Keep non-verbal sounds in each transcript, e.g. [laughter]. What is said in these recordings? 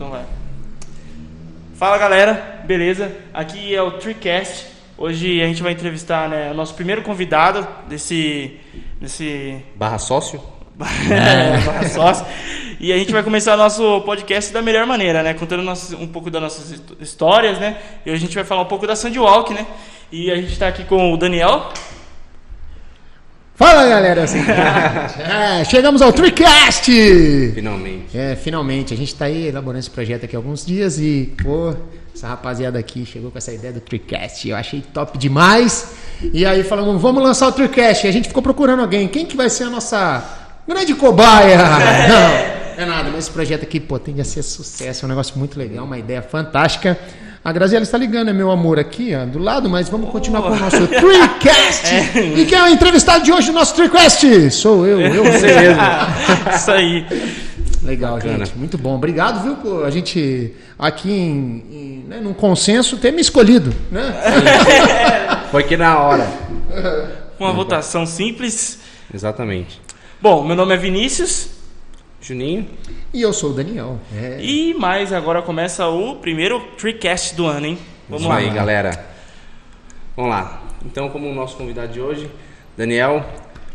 Então vai. Fala galera, beleza? Aqui é o TreeCast. Hoje a gente vai entrevistar né, o nosso primeiro convidado desse. desse Barra sócio? é, [laughs] barra sócio. E a gente vai começar nosso podcast da melhor maneira, né? Contando nosso, um pouco das nossas histó- histórias, né? E hoje a gente vai falar um pouco da Sandwalk, né? E a gente tá aqui com o Daniel. Fala galera, assim, [laughs] é, chegamos ao TreeCast! Finalmente. É, finalmente, a gente tá aí elaborando esse projeto aqui há alguns dias e, pô, essa rapaziada aqui chegou com essa ideia do TreeCast, eu achei top demais. E aí falamos, vamos lançar o TreeCast. E a gente ficou procurando alguém, quem que vai ser a nossa grande cobaia? [laughs] Não, é nada, mas esse projeto aqui, pô, tende a ser sucesso, é um negócio muito legal, uma ideia fantástica. A Graziela está ligando, é meu amor aqui, ó, do lado, mas vamos continuar com o nosso [laughs] TreeCast. E quem é o entrevistado de hoje do nosso TreeCast? Sou eu, eu [laughs] Você mesmo. Isso aí. Legal, Bacana. gente. Muito bom. Obrigado, viu, por a gente aqui em, em né, num consenso ter me escolhido, né? [laughs] Foi que na hora. Uma votação simples. Exatamente. Bom, meu nome é Vinícius. Juninho. E eu sou o Daniel. É. E mais agora começa o primeiro TreeCast do ano, hein? Vamos Isso lá. aí, galera. Vamos lá. Então, como o nosso convidado de hoje, Daniel,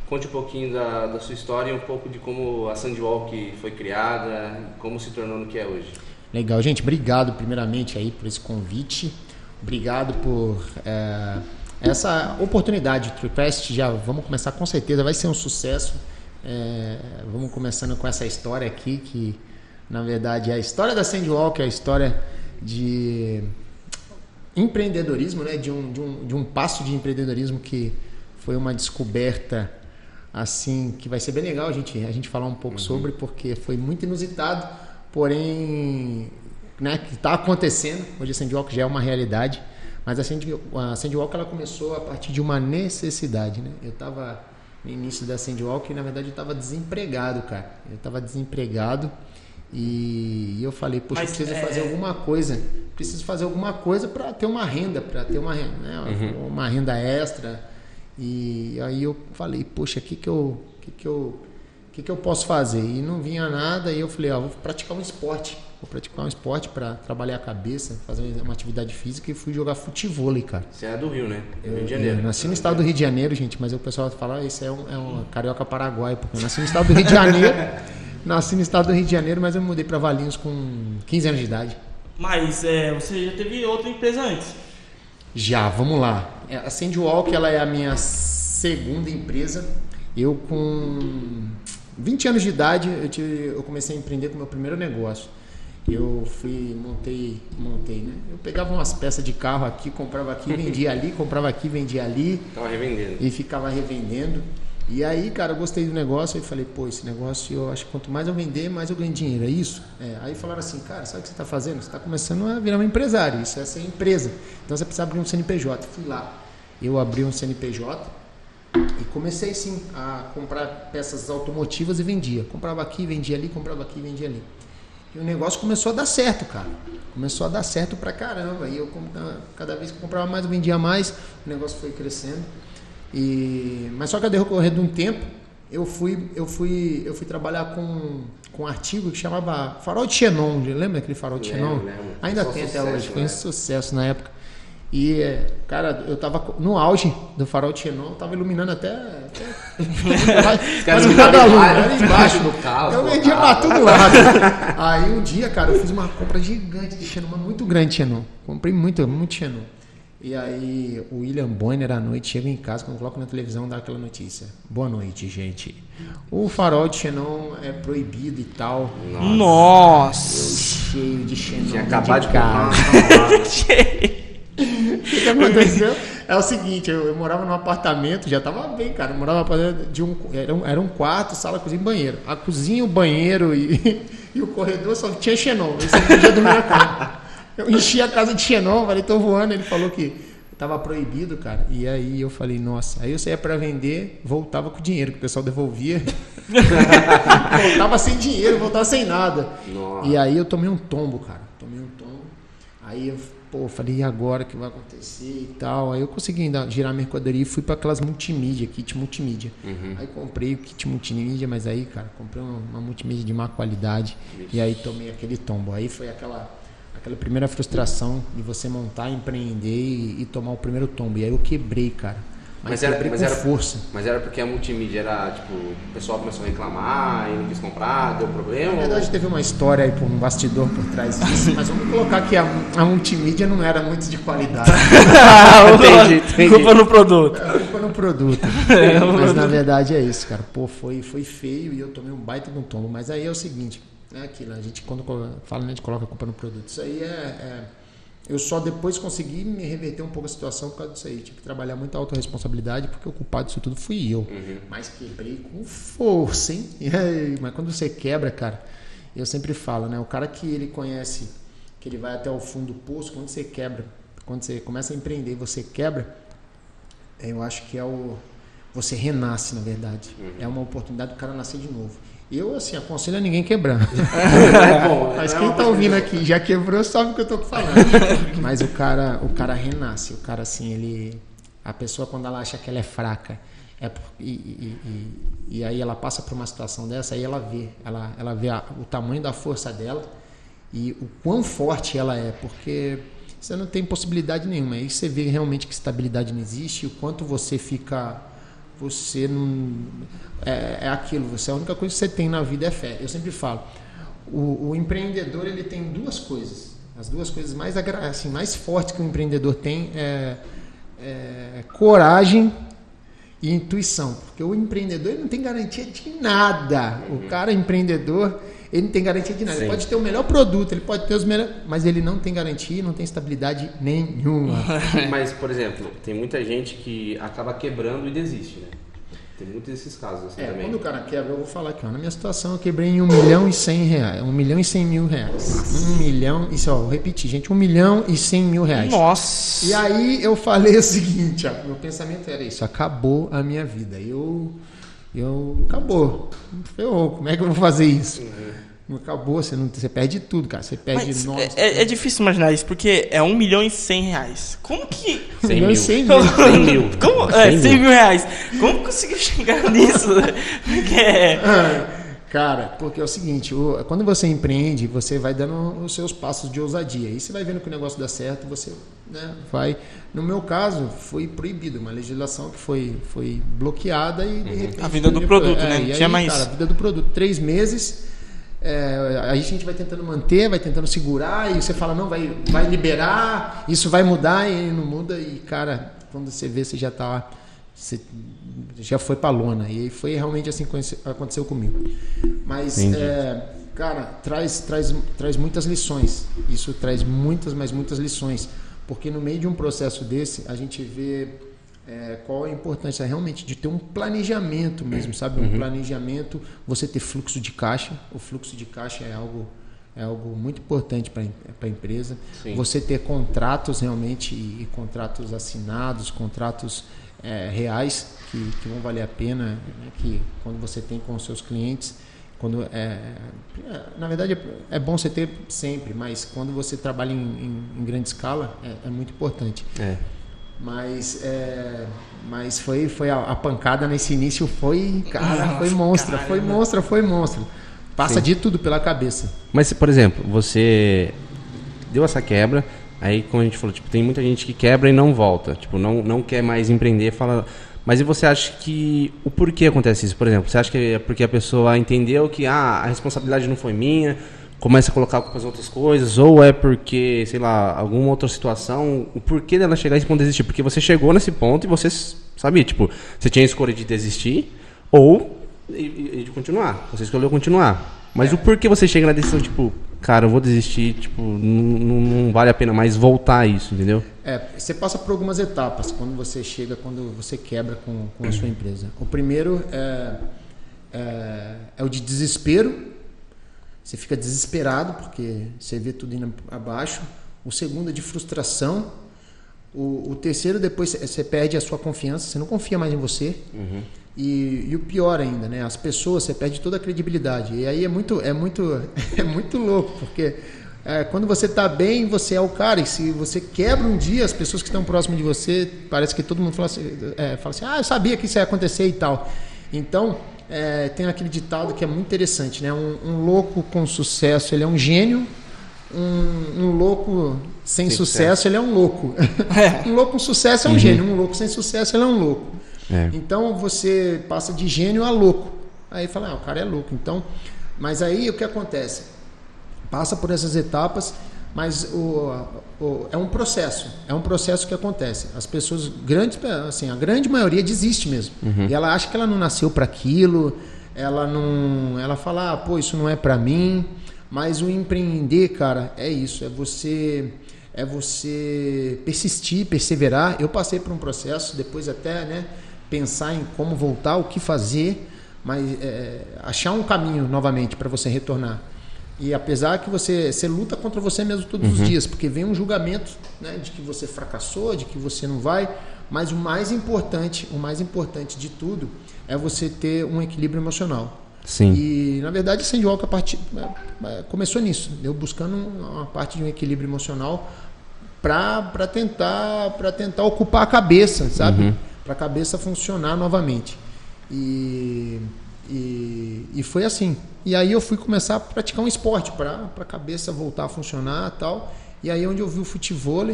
conte um pouquinho da, da sua história e um pouco de como a Sandwalk foi criada, como se tornou no que é hoje. Legal, gente. Obrigado, primeiramente, aí por esse convite. Obrigado por é, essa oportunidade. O TreeCast já vamos começar com certeza, vai ser um sucesso. É, vamos começando com essa história aqui, que na verdade é a história da Sandwalk, é a história de empreendedorismo, né? de, um, de, um, de um passo de empreendedorismo que foi uma descoberta assim que vai ser bem legal a gente, a gente falar um pouco sobre, porque foi muito inusitado, porém né, que está acontecendo. Hoje a Sandwalk já é uma realidade, mas a, Sand, a Sandwalk ela começou a partir de uma necessidade. Né? Eu estava no início da Sandwalk na verdade eu estava desempregado, cara. Eu estava desempregado e eu falei, poxa, eu Mas, preciso é- fazer alguma coisa, preciso fazer alguma coisa para ter uma renda, para ter uma, renda, né, uma renda extra. E aí eu falei, poxa, o que que eu, que que eu, que que eu posso fazer? E não vinha nada, e eu falei, ó, vou praticar um esporte, vou praticar um esporte para trabalhar a cabeça, fazer uma atividade física e fui jogar futevôlei, cara. Você é do Rio, né? Do Rio de Eu Janeiro. nasci no estado do Rio de Janeiro, gente, mas o pessoal fala, ah, esse é um, é um carioca paraguai, porque eu nasci no estado do Rio de Janeiro, [laughs] nasci no estado do Rio de Janeiro, mas eu me mudei para Valinhos com 15 anos de idade. Mas é, você já teve outra empresa antes. Já, vamos lá. É, A Sandwalk, ela é a minha segunda empresa. Eu com 20 anos de idade, eu, tive- eu comecei a empreender com o meu primeiro negócio. Eu fui, montei, montei, né? Eu pegava umas peças de carro aqui, comprava aqui, vendia ali, [laughs] comprava aqui, vendia ali Tava revendendo. e ficava revendendo. E aí, cara, eu gostei do negócio e falei, pô, esse negócio eu acho que quanto mais eu vender, mais eu ganho dinheiro, é isso? É, aí falaram assim, cara, sabe o que você está fazendo? Você está começando a virar um empresário, isso é ser empresa. Então você precisa abrir um CNPJ. Fui lá, eu abri um CNPJ e comecei sim a comprar peças automotivas e vendia. Comprava aqui, vendia ali, comprava aqui, vendia ali. E o negócio começou a dar certo, cara. Começou a dar certo pra caramba. E eu, tá- cada vez que comprava mais, vendia mais. O negócio foi crescendo. E, mas só que ao decorrer de um tempo, eu fui, eu fui, eu fui trabalhar com, com um artigo que chamava Farol de Xenon. Lembra aquele Farol de Lembro, Xenon? lembro. Ainda tem até sucesso, hoje. Foi um né? sucesso na época. E, cara, eu tava no auge do farol de Xenon, tava iluminando até. até [laughs] quase iluminavam cada embaixo, do carro, Eu vendia pra todo lado. Aí um dia, cara, eu fiz uma compra gigante de Xenon, mas muito grande de Xenon. Comprei muito, muito Xenon. E aí o William Bonner à noite chega em casa, quando eu coloco na televisão, dá aquela notícia. Boa noite, gente. O farol de Xenon é proibido e tal. Nossa! Cheio de Xenon. Tinha acabado de casa. comprar. [laughs] [laughs] [laughs] [laughs] É o seguinte, eu, eu morava num apartamento, já tava bem, cara. Eu morava num apartamento de um. Era um, era um quarto, sala, cozinha e banheiro. A cozinha, o banheiro e, [laughs] e o corredor só tinha xenon. Eu podia dormir na cama. Eu enchi a casa de xenon, falei, tô voando. Ele falou que tava proibido, cara. E aí eu falei, nossa. Aí eu saía pra vender, voltava com o dinheiro que o pessoal devolvia. voltava sem dinheiro, voltava sem nada. Nossa. E aí eu tomei um tombo, cara. Tomei um tombo. Aí eu, pô, falei, e agora o que vai acontecer e tal? Aí eu consegui ainda girar a mercadoria e fui para aquelas multimídia, kit multimídia. Uhum. Aí comprei o kit multimídia, mas aí, cara, comprei uma, uma multimídia de má qualidade e aí tomei aquele tombo. Aí foi aquela aquela primeira frustração de você montar, empreender e, e tomar o primeiro tombo. E aí eu quebrei, cara. Mas, era- mas era- força. Mas era porque a multimídia era, tipo, o pessoal começou a reclamar e não quis comprar, deu problema? Na verdade, teve uma história aí por um bastidor por trás disso, mas vamos colocar que a, a multimídia não era muito de qualidade. [laughs] [laughs] Entendi, entendi. Culpa no produto. A culpa no produto. [laughs] Mas na verdade é isso, cara. Pô, foi, foi feio e eu tomei um baita de um tombo. Mas aí é o seguinte, é aquilo, a gente quando fala, né, a gente coloca a culpa no produto. Isso aí é, é- Eu só depois consegui me reverter um pouco a situação por causa disso aí. Tive que trabalhar muita autorresponsabilidade, porque o culpado disso tudo fui eu. Mas quebrei com força, hein? [laughs] Mas quando você quebra, cara, eu sempre falo, né? O cara que ele conhece, que ele vai até o fundo do poço, quando você quebra, quando você começa a empreender e você quebra, eu acho que é o. Você renasce, na verdade. É uma oportunidade do cara nascer de novo. Eu, assim, aconselho a ninguém quebrar. [laughs] é bom. Mas é quem tá coisa- ouvindo aqui já quebrou sabe o que eu tô falando. [laughs] Mas o cara, o cara renasce. O cara, assim, ele. A pessoa, quando ela acha que ela é fraca, é e, e- e- e aí ela passa por uma situação dessa, aí ela vê. Ela, ela vê a- o tamanho da força dela e o quão forte ela é, porque você não tem possibilidade nenhuma. Aí você vê realmente que estabilidade não existe, o quanto você fica. Você não. É, é aquilo, você, a única coisa que você tem na vida é fé. Eu sempre falo, o, o empreendedor ele tem duas coisas. As duas coisas mais, assim, mais fortes que o empreendedor tem é, é coragem e intuição. Porque o empreendedor não tem garantia de nada. O cara empreendedor, ele não tem garantia de nada. Ele Sim. pode ter o melhor produto, ele pode ter os melhores, mas ele não tem garantia, não tem estabilidade nenhuma. [laughs] Mas, por exemplo, tem muita gente que acaba quebrando e desiste, né? Tem muitos desses casos assim É, também. quando o cara quebra, eu vou falar aqui, ó, na minha situação eu quebrei em um milhão e cem reais, um milhão e cem mil reais, um milhão, isso ó, vou repetir, gente, um milhão e cem mil reais. Nossa. E aí eu falei [laughs] o seguinte, ó, meu pensamento era isso, acabou a minha vida, eu, eu, acabou, ferrou, como é que eu vou fazer isso? Não acabou, você, não, você perde tudo, cara, você perde Mas é, é difícil imaginar isso, porque é 1 milhão e 100 reais. Como que. um 100 milhão e mil. cem mil. 100 mil. [laughs] Como? É, 100 100 mil. mil reais. Como conseguiu chegar [laughs] nisso? Porque. Ah, Cara, porque é o seguinte, quando você empreende, você vai dando os seus passos de ousadia. E você vai vendo que o negócio dá certo, você né, vai. No meu caso, foi proibido, uma legislação que foi, foi bloqueada e de repente. A vida do produto, é, né? e Não tinha mais- Cara, a vida do produto. Três meses. É, aí a gente vai tentando manter, vai tentando segurar, e você fala, não, vai, vai liberar, isso vai mudar, e não muda, e cara, quando você vê, você já tá. Você já foi pra lona. E foi realmente assim que aconteceu comigo. Mas, é, cara, traz, traz, traz muitas lições. Isso traz muitas, mas muitas lições. Porque no meio de um processo desse, a gente vê é, qual a importância realmente de ter um planejamento mesmo, sabe? Um planejamento, você ter fluxo de caixa. O fluxo de caixa é algo, é algo muito importante para a empresa. Sim. Você ter contratos realmente e, e contratos assinados, contratos é, reais que, que vão valer a pena, né? que quando você tem com os seus clientes, quando é, é, na verdade é, é bom você ter sempre, mas quando você trabalha em, em- em grande escala é, é muito importante. É. Mas, é, mas foi, foi a, a pancada nesse início foi, cara, foi monstra, foi monstra, foi monstro. Passa Sim. de tudo pela cabeça. Mas, por exemplo, você deu essa quebra, aí como a gente falou, tipo, tem muita gente que quebra e não volta, tipo, não, não quer mais empreender, fala... Mas e você acha que o porquê acontece isso? Por exemplo, você acha que é porque a pessoa entendeu que ah, a responsabilidade não foi minha, começa a colocar culpa nas outras coisas, ou é porque, sei lá, alguma outra situação, o porquê dela chegar a esse ponto de desistir? Porque você chegou nesse ponto e você sabia, tipo, você tinha a escolha de desistir ou e, e- de continuar. Você escolheu continuar. Mas o porquê você chega na decisão, tipo, cara, eu vou desistir, tipo, não, não- não vale a pena mais voltar a isso, entendeu? É, você passa por algumas etapas quando você chega, quando você quebra com, com a sua empresa. O primeiro é, é, é o de desespero. Você fica desesperado porque você vê tudo indo abaixo. O segundo é de frustração. O, o terceiro, depois você- perde a sua confiança, você não confia mais em você. E, e o pior ainda, né? As pessoas, você perde toda a credibilidade. E aí é muito, é muito, [laughs] é muito louco, porque é, quando você está bem, você é o cara. E se você quebra um dia, as pessoas que estão próximas de você, parece que todo mundo fala assim, é, fala assim ah, eu sabia que isso ia acontecer e tal. Então, é, tem aquele ditado que é muito interessante, né? Um, um, louco com sucesso, ele é um gênio. Um, um louco sem sucesso, sucesso, ele é um louco. [laughs] É. um louco com sucesso é um uhum. gênio. Um louco sem sucesso, ele é um louco. É. Então, você passa de gênio a louco. Aí fala, ah, o cara é louco. Então, mas aí o que acontece? passa por essas etapas, mas o, o, é um processo, é um processo que acontece. As pessoas, grandes, assim, a grande maioria desiste mesmo. Uhum. E ela acha que ela não nasceu para aquilo, ela não, ela fala, ah, pô, isso não é para mim. Mas o empreender, cara, é isso, é você é você persistir, perseverar. Eu passei por um processo, depois até, né, pensar em como voltar, o que fazer, mas é, achar um caminho novamente para você retornar. E apesar que você, você luta contra você mesmo todos uhum. os dias, porque vem um julgamento né, de que você fracassou, de que você não vai, mas o mais importante, o mais importante de tudo é você ter um equilíbrio emocional. Sim. E na verdade o Sandwalk a partir, é, começou nisso, eu buscando uma parte de um equilíbrio emocional para tentar para tentar ocupar a cabeça, sabe? Uhum. Para a cabeça funcionar novamente. E e, e foi assim. E aí eu fui começar a praticar um esporte para a cabeça voltar a funcionar tal. E aí é onde eu vi o futebol.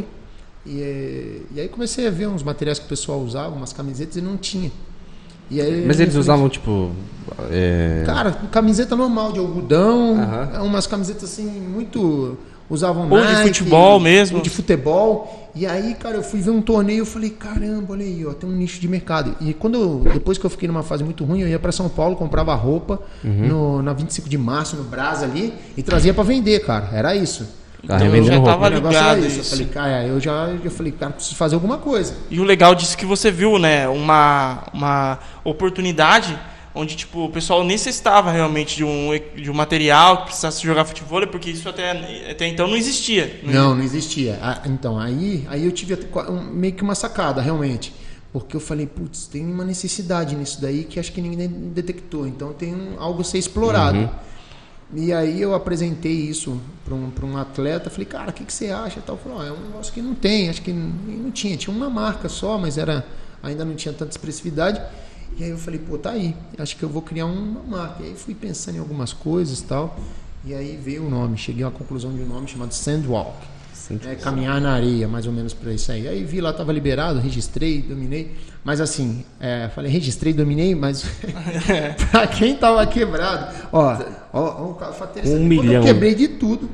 E, e aí comecei a ver uns materiais que o pessoal usava, umas camisetas e não tinha. E aí, Mas eles usavam tipo. É... Cara, camiseta normal de algodão, umas camisetas assim muito usavam Ou Nike, de futebol mesmo. De futebol. E aí, cara, eu fui ver um torneio eu falei, caramba, olha aí, ó, tem um nicho de mercado. E quando eu, depois que eu fiquei numa fase muito ruim, eu ia para São Paulo, comprava roupa uhum. no, na 25 de março, no Brasa ali, e trazia para vender, cara. Era isso. Então, eu já tava ligado isso. Eu falei, cara, eu já eu falei, cara, preciso fazer alguma coisa. E o legal disso que você viu, né, uma, uma oportunidade onde tipo o pessoal necessitava realmente de um, de um material que precisasse jogar futebol, porque isso até, até então não existia. Não, não, não existia. Ah, então, aí, aí eu tive meio que uma sacada, realmente. Porque eu falei, putz, tem uma necessidade nisso daí que acho que ninguém detectou. Então tem um, algo a ser explorado. Uhum. E aí eu apresentei isso para um, um atleta, falei, cara, o que, que você acha? Tal. Falou, oh, é um negócio que não tem, acho que não, não tinha, tinha uma marca só, mas era ainda não tinha tanta expressividade. E aí eu falei, pô, tá aí, acho que eu vou criar uma marca. E aí fui pensando em algumas coisas e tal. E aí veio o nome, cheguei à conclusão de um nome chamado Sandwalk. É, caminhar na areia, mais ou menos para isso aí. Aí vi lá, estava liberado, registrei, dominei. Mas assim, é, falei, registrei, dominei, mas [laughs] [laughs] para quem tava quebrado, ó, ó, ó um milhão. Eu quebrei de tudo.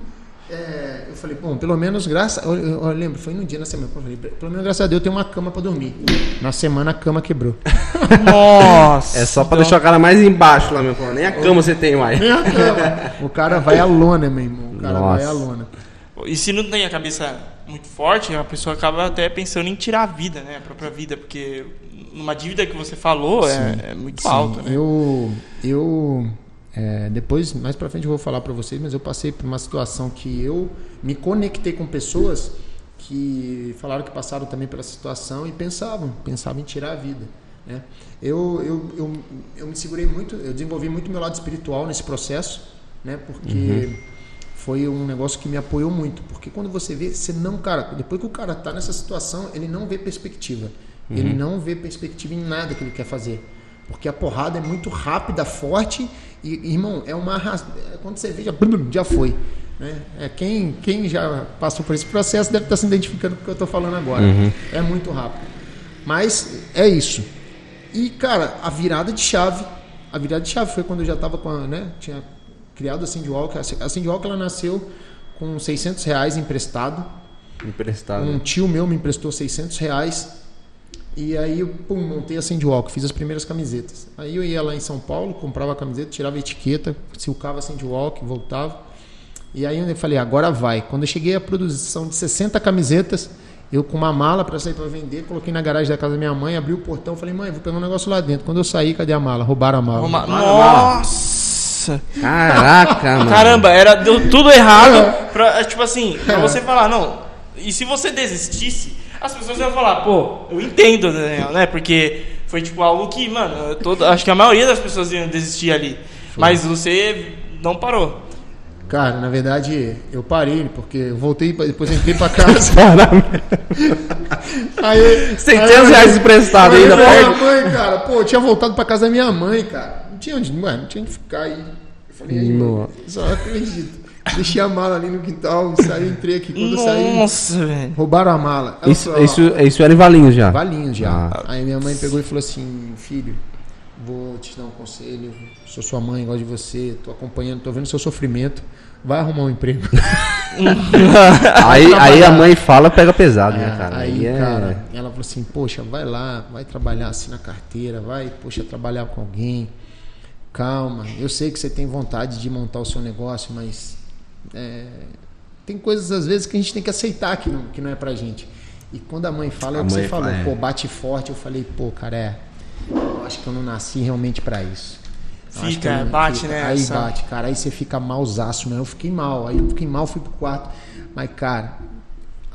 É, eu falei, bom, pelo menos graças. Eu, eu, eu, lembro, foi no dia na semana. Eu falei, pelo menos graças a Deus eu tenho uma cama para dormir. Na semana a cama quebrou. [laughs] Nossa! É só para deixar o cara mais embaixo lá, meu irmão. Nem a cama você tem mais. Nem a cama. [laughs] O cara vai à lona, meu irmão. O cara Nossa. vai à lona. E se não tem a cabeça muito forte, a pessoa acaba até pensando em tirar a vida, né? A própria vida, porque numa dívida que você falou é, é, muito Sim. alta, né? Eu. Eu é, depois, mais para frente, eu vou falar para vocês, mas eu passei por uma situação que eu me conectei com pessoas que falaram que passaram também pela situação e pensavam, pensavam em tirar a vida. Né? Eu, eu, eu, eu me segurei muito, eu desenvolvi muito meu lado espiritual nesse processo, né? porque uhum. foi um negócio que me apoiou muito. Porque quando você vê, você não, cara, depois que o cara está nessa situação, ele não vê perspectiva. Uhum. Ele não vê perspectiva em nada que ele quer fazer. Porque a porrada é muito rápida, forte e, irmão, é uma quando você vê, já, já foi. Né? É, quem, quem já passou por esse processo deve estar se identificando com o que eu estou falando agora. Uhum. É muito rápido. Mas é isso. E, cara, a virada de chave, a virada de chave foi quando eu já estava com a, né, tinha criado a Cindy Walker. A Cindy Walker ela nasceu com 600 reais emprestado. Emprestado. Um tio meu me emprestou 600 reais e aí eu pum, montei a Sandwalk, fiz as primeiras camisetas. Aí eu ia lá em São Paulo, comprava a camiseta, tirava a etiqueta, silcava a Sandwalk, voltava. E aí eu falei, agora vai. Quando eu cheguei à produção de 60 camisetas, eu com uma mala para sair para vender, coloquei na garagem da casa da minha mãe, abri o portão, falei, mãe, vou pegar um negócio lá dentro. Quando eu saí, cadê a mala? Roubaram a mala. Roubaram Nossa! Caraca, [laughs] mano. Caramba, era, deu tudo errado. [laughs] Pra, tipo assim, pra você falar, não. E se você desistisse, as pessoas iam falar, pô, eu entendo, Daniel, né? Porque foi tipo algo que, mano, todo, acho que a maioria das pessoas iam desistir ali. Mas você não parou. Cara, na verdade, eu parei, porque eu voltei, depois entrei pra [laughs] casa. aí, Centenas de reais emprestados ainda, minha mãe, cara, pô, eu tinha voltado pra casa da minha mãe, cara. Não tinha onde, mano, não tinha onde ficar aí. Eu falei, aí, mano, Nossa. só não acredito. Deixei a mala ali no quintal, saí, entrei aqui. Quando eu saí, Nossa, velho. roubaram a mala. Isso, falou, ó, isso, isso era em Valinhos já. Valinho já. Ah. Aí minha mãe pegou e falou assim, filho, vou te dar um conselho, sou sua mãe, gosto de você, tô acompanhando, tô vendo seu sofrimento, vai arrumar um emprego. [laughs] Aí, aí a mãe fala, pega pesado, né, É, cara? aí, Aí é- cara, ela falou assim, poxa, vai lá, vai trabalhar assim na carteira, vai, poxa, trabalhar com alguém, calma, eu sei que você tem vontade de montar o seu negócio, mas é, tem coisas às vezes que a gente tem que aceitar que não, que não é pra gente. E quando a mãe fala, é A o que você falou, é. pô, bate forte, eu falei, pô, cara, é, eu acho que eu não nasci realmente pra isso. Eu Fica, não- bate, fica- né, Aí essa- bate, cara, aí você fica malzaço, né? Eu fiquei mal, aí eu fiquei mal, fui pro quarto. Mas, cara,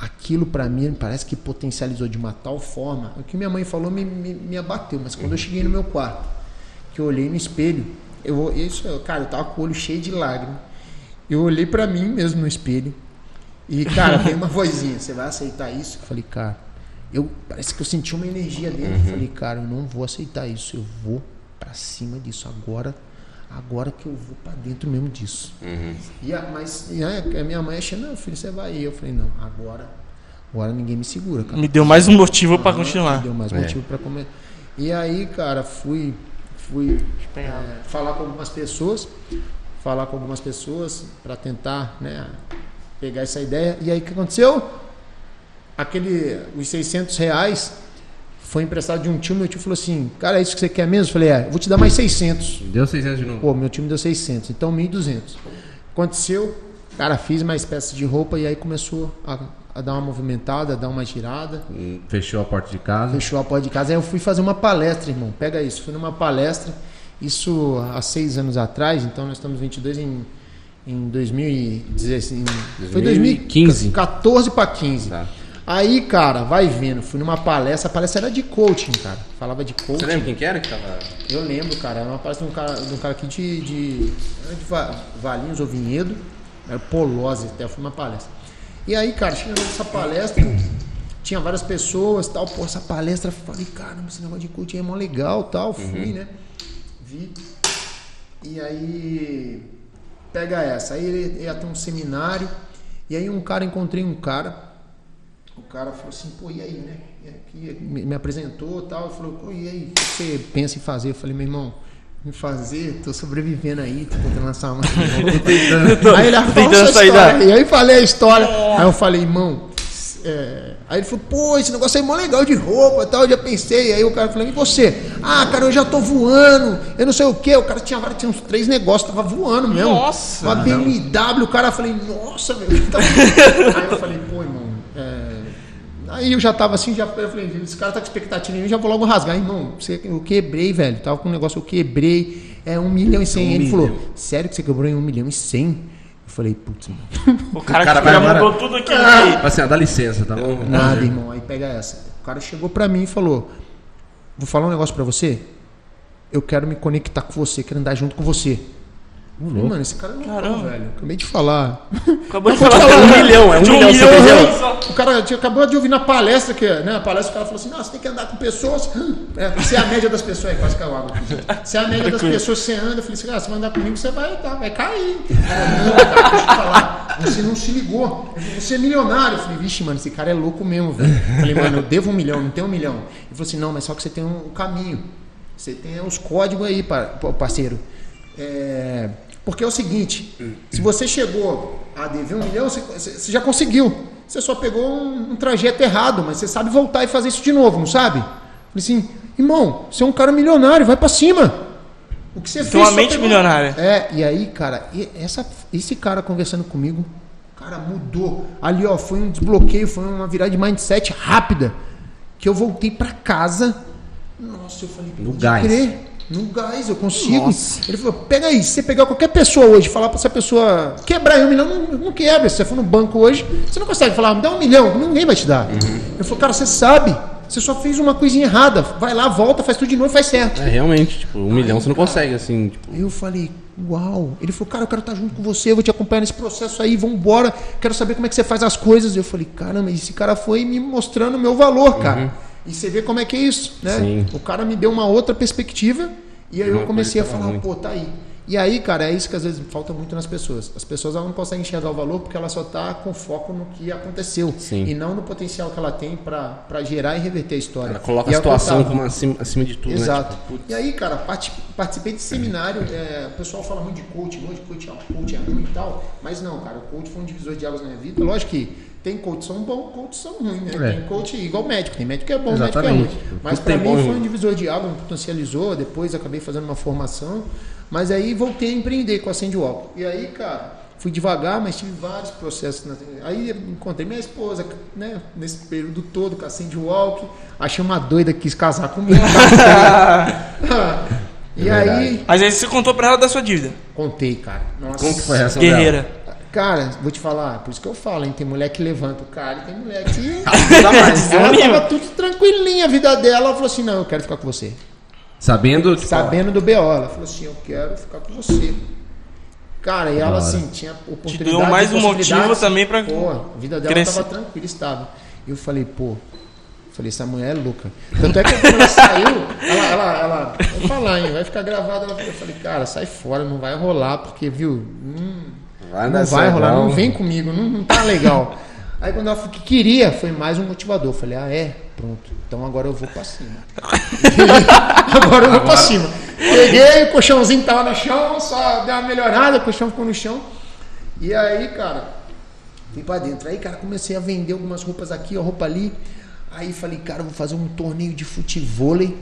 aquilo pra mim parece que potencializou de uma tal forma. O que minha mãe falou me, me, me abateu, mas quando eu cheguei no meu quarto, que eu olhei no espelho, eu isso, cara, eu tava com o olho cheio de lágrimas. Eu olhei pra mim mesmo no espelho. E, cara, tem uma vozinha, você vai aceitar isso? Eu falei, cara, eu parece que eu senti uma energia dentro. Eu falei, cara, eu não vou aceitar isso, eu vou pra cima disso agora. Agora que eu vou pra dentro mesmo disso. E a, mas e a, a minha mãe achou, não, filho, você vai aí. Eu falei, não, agora, agora ninguém me segura, cara. Me deu mais um motivo pra Aham, continuar. me Deu mais É. motivo pra comer. E aí, cara, fui, fui é, falar com algumas pessoas, falar com algumas pessoas para tentar, né, pegar essa ideia. E aí, o que aconteceu? Aquele, os 600 reais foi emprestado de um tio. Meu tio falou assim, cara, é isso que você quer mesmo? Eu falei, é, eu vou te dar mais 600. Deu 600 de novo. Pô, meu time deu 600, então 1.200. Aconteceu, cara, fiz mais peças de roupa e aí começou a, a dar uma movimentada, a dar uma girada. Fechou a porta de casa. Fechou a porta de casa. Aí eu fui fazer uma palestra, irmão. Pega isso. Fui numa palestra, isso há seis anos atrás, então nós estamos 22 em, em 2016. Foi 2015. 2014 para 15. Tá. Aí, cara, vai vendo. Fui numa palestra, a palestra era de coaching, cara. Falava de coaching. Você lembra quem que era que tava? Eu lembro, cara. Era uma palestra de um cara, de um cara aqui de, de, de Va- Valinhos ou Vinhedo. Era Polose até. Foi uma palestra. E aí, cara, chegando nessa palestra, tinha várias pessoas tal. Pô, essa palestra, falei, caramba, esse negócio de coaching é mó legal tal. Fui, né? Vi. E aí, pega essa. Aí ele ia ter um seminário. E aí um cara, encontrei um cara. O cara falou assim, pô, e aí, né? E aqui, me, apresentou tal. Falou, pô, e aí, o que você pensa em fazer? Eu falei, meu irmão, me fazer, tô sobrevivendo aí, tô tentando lançar uma. [laughs] [laughs] aí ele sua sair história. da- E aí falei a história. Aí eu falei, irmão. É, Aí ele falou, pô, esse negócio aí é mó legal de roupa e tal. Eu já pensei. Aí o cara falou, e você? Ah, cara, eu já tô voando. Eu não sei o que. O cara tinha, vários- tinha uns três negócios, tava voando mesmo. Nossa. Uma BMW, o cara, falei, nossa, velho. Tá- [laughs] Aí eu falei, pô, irmão. é, Aí eu já tava assim, já eu falei, esse cara tá com expectativa em mim, eu já vou logo rasgar. Irmão, você, eu quebrei, velho. Tava com um negócio, eu quebrei. É um milhão e cem. Um Ele milhão. falou, sério que você quebrou em um milhão e cem? Eu falei, putz, mano. O cara, O cara que vai já agora- mudou tudo aqui. Fala Assim, ó, dá licença, tá bom? Nada, irmão. Aí pega essa. O cara chegou pra mim e falou: Vou falar um negócio pra você. Eu quero me conectar com você, quero andar junto com você. Falei, mano, esse cara é loucão, Caramba. velho. Acabei de falar. Acabou de [laughs] falar. falar, um milhão, é um de milhão, milhão. O cara tinha, acabou de ouvir na palestra, que, né? A palestra o cara falou assim: você tem que andar com pessoas. [gasps] É, você é a média das pessoas. Aí, quase caiu água. Você é a média das pessoas, você anda. Eu falei assim, cara, você vai andar comigo, você vai, tá, vai cair. Não, [laughs] cara, deixa eu te falar. Você não se ligou. Você é milionário. Eu falei, vixe, mano, esse cara é louco mesmo, velho. Eu falei, mano, eu devo um milhão, não tenho um milhão. Ele falou assim, não, mas só que você tem um caminho. Você tem os códigos aí, pa- pa- parceiro. É, porque é o seguinte, se você chegou a dever um milhão, você, você já conseguiu. Você só pegou um, um trajeto errado, mas você sabe voltar e fazer isso de novo, não sabe? Falei assim, irmão, você é um cara milionário, vai pra cima. O que você Tem fez uma mente pegou- milionária. É, e aí, cara, e essa, esse cara conversando comigo, cara, mudou. Ali, ó, foi um desbloqueio, foi uma virada de mindset rápida. Que eu voltei pra casa. Nossa, eu falei, No pode gás. crer. No gás, eu consigo. Nossa. Ele falou, pega aí, se você pegar qualquer pessoa hoje, falar pra essa pessoa quebrar um milhão, não, não quebra. Se você for no banco hoje, você não consegue falar, me dá um milhão, ninguém vai te dar. Ele falou, cara, você sabe, você só fez uma coisinha errada. Vai lá, volta, faz tudo de novo e faz certo. É, realmente, tipo, um milhão você não consegue, assim, tipo. Eu falei, uau. Ele falou, cara, eu quero estar junto com você, eu vou te acompanhar nesse processo aí, vamos embora. Quero saber como é que você faz as coisas. Eu falei, caramba, esse cara foi me mostrando o meu valor, cara. E você vê como é que é isso, né? Sim. O cara me deu uma outra perspectiva e aí eu comecei a falar, pô, tá aí. E aí, cara, é isso que às vezes falta muito nas pessoas. As pessoas elas não conseguem enxergar o valor porque ela só tá com foco no que aconteceu Sim. e não no potencial que ela tem para gerar e reverter a história. Ela coloca E a é situação como acima, acima de tudo, Exato. né? Tipo, E aí, cara, parti- participei de seminário. é, o pessoal fala muito de coaching hoje, coach é, coach é ruim e tal. Mas não, cara, o coach foi um divisor de águas na minha vida. Lógico que tem coach são bons, coach são ruins, né? É. Tem coach igual médico, tem médico que é bom, Exatamente. médico que é ruim. Mas tem mim bom foi um divisor de águas, me potencializou. Depois acabei fazendo uma formação. Mas aí voltei a empreender com a Sandwalk. E aí, cara, fui devagar, mas tive vários processos. na- Aí encontrei minha esposa, né? Nesse período todo com a Sandwalk. Achei uma doida que quis casar comigo. [laughs] [laughs] e É aí, Mas aí você contou pra ela da sua dívida. contei, cara. Nossa. Como que foi a reação Guerreira. Cara, vou te falar, por isso que eu falo, hein? Tem mulher que levanta o cara e tem mulher que. dela? [laughs] ela Desanima. tava tudo tranquilinha a vida dela. Ela falou assim: não, eu quero ficar com você. Sabendo, tipo, Sabendo do BO, ela falou assim: eu quero ficar com você. Cara, e ela assim, tinha oportunidade. deu mais um motivo também pra Pô, a vida dela crescer. tava tranquila, estável. E eu falei, pô, falei, essa mulher é louca. Tanto é que quando ela saiu, ela, ela, ela, vou falar, hein, vai ficar gravado. Ela, eu falei, cara, sai fora, não vai rolar, porque, viu, hum, vai não vai rolar, não vem comigo, não, não tá legal. Aí quando ela falou que queria, foi mais um motivador. Eu falei, ah, é? Pronto. Então agora eu vou pra cima. [laughs] agora eu vou pra cima. Peguei, o colchãozinho tava no chão, só deu uma melhorada, o colchão ficou no chão. E aí, cara, fui pra dentro. Aí, cara, comecei a vender algumas roupas aqui, ó, roupa ali. Aí falei, cara, eu vou fazer um torneio de futevôlei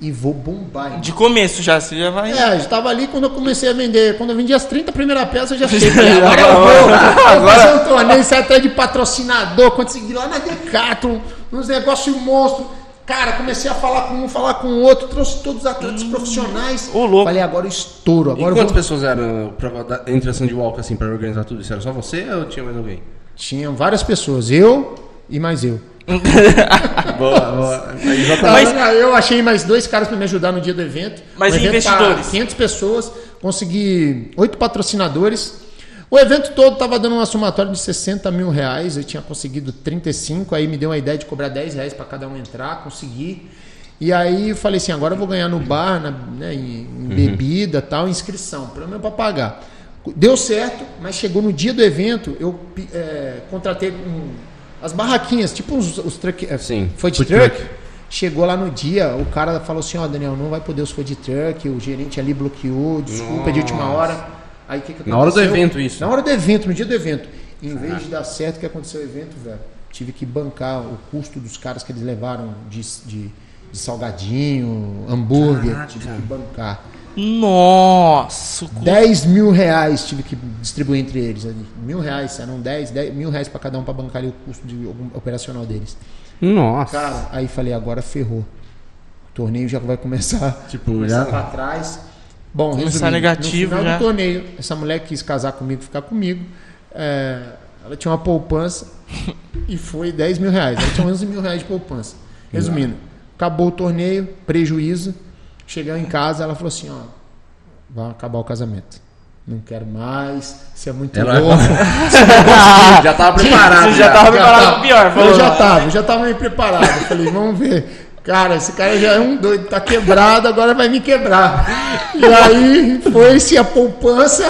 e vou bombar. irmão. De começo já, você já vai. É, eu estava ali quando eu comecei a vender. Quando eu vendi as 30 primeiras peças, eu já cheguei. [laughs] Agora eu vou, vou fazer um torneio, sair atrás de patrocinador, consegui lá na Decathlon, uns negócios monstros. Cara, comecei a falar com um, falar com o outro, trouxe todos os atletas profissionais. Ô, louco. Falei, agora eu estouro. E Agora eu quantas vou... pessoas eram pra, entre a Sandwalk, assim, pra organizar tudo isso? Era só você ou tinha mais alguém? Tinham várias pessoas, eu e mais eu. [laughs] Boa, boa. Exatamente. Mas- eu achei mais dois caras para me ajudar no dia do evento. Mas evento tá investidores? 500 pessoas, consegui oito patrocinadores. O evento todo estava dando uma somatória de 60 mil reais. Eu tinha conseguido 35, aí me deu a ideia de cobrar 10 reais para cada um entrar, consegui. E aí eu falei assim, agora eu vou ganhar no bar, na, né, em, em bebida tal, inscrição, pelo menos para pagar. Deu certo, mas chegou no dia do evento, eu é, contratei um- as barraquinhas, tipo os, os truck, é, Sim, food food truck. truck. Chegou lá no dia, o cara falou assim, ó, Daniel, não vai poder os food truck, o gerente ali bloqueou, desculpa, é de última hora. Aí o que, que Na hora do aconteceu? evento, isso. Na hora do evento, no dia do evento. Em vez de dar certo o que aconteceu o evento, velho, tive que bancar o custo dos caras que eles levaram de, de, de salgadinho, hambúrguer, Caraca. tive que bancar. Nossa, o cu- 10 mil reais tive que distribuir entre eles ali. Mil reais, eram 10, 10 mil reais para cada um para bancar ali o custo de, algum- operacional deles. Nossa. Cara, aí falei, agora ferrou. O torneio já vai começar, [laughs] Tipo, começar já- pra trás. Bom, Começar resumindo, negativo no final já. do torneio, essa mulher quis casar comigo, ficar comigo. É, ela tinha uma poupança e foi 10 mil reais. Ela tinha 11 mil reais de poupança. Resumindo, acabou o torneio, prejuízo. Chegou em casa, ela falou assim, ó, vai acabar o casamento. Não quero mais, você é muito Ela- louco. [laughs] [laughs] já tava preparado. Você já tava preparado tava. pro pior, falou. Eu já tava, eu já tava meio preparado. Eu falei, vamos ver. Cara, esse cara já é um doido, tá quebrado, agora vai me quebrar. E aí foi-se a poupança,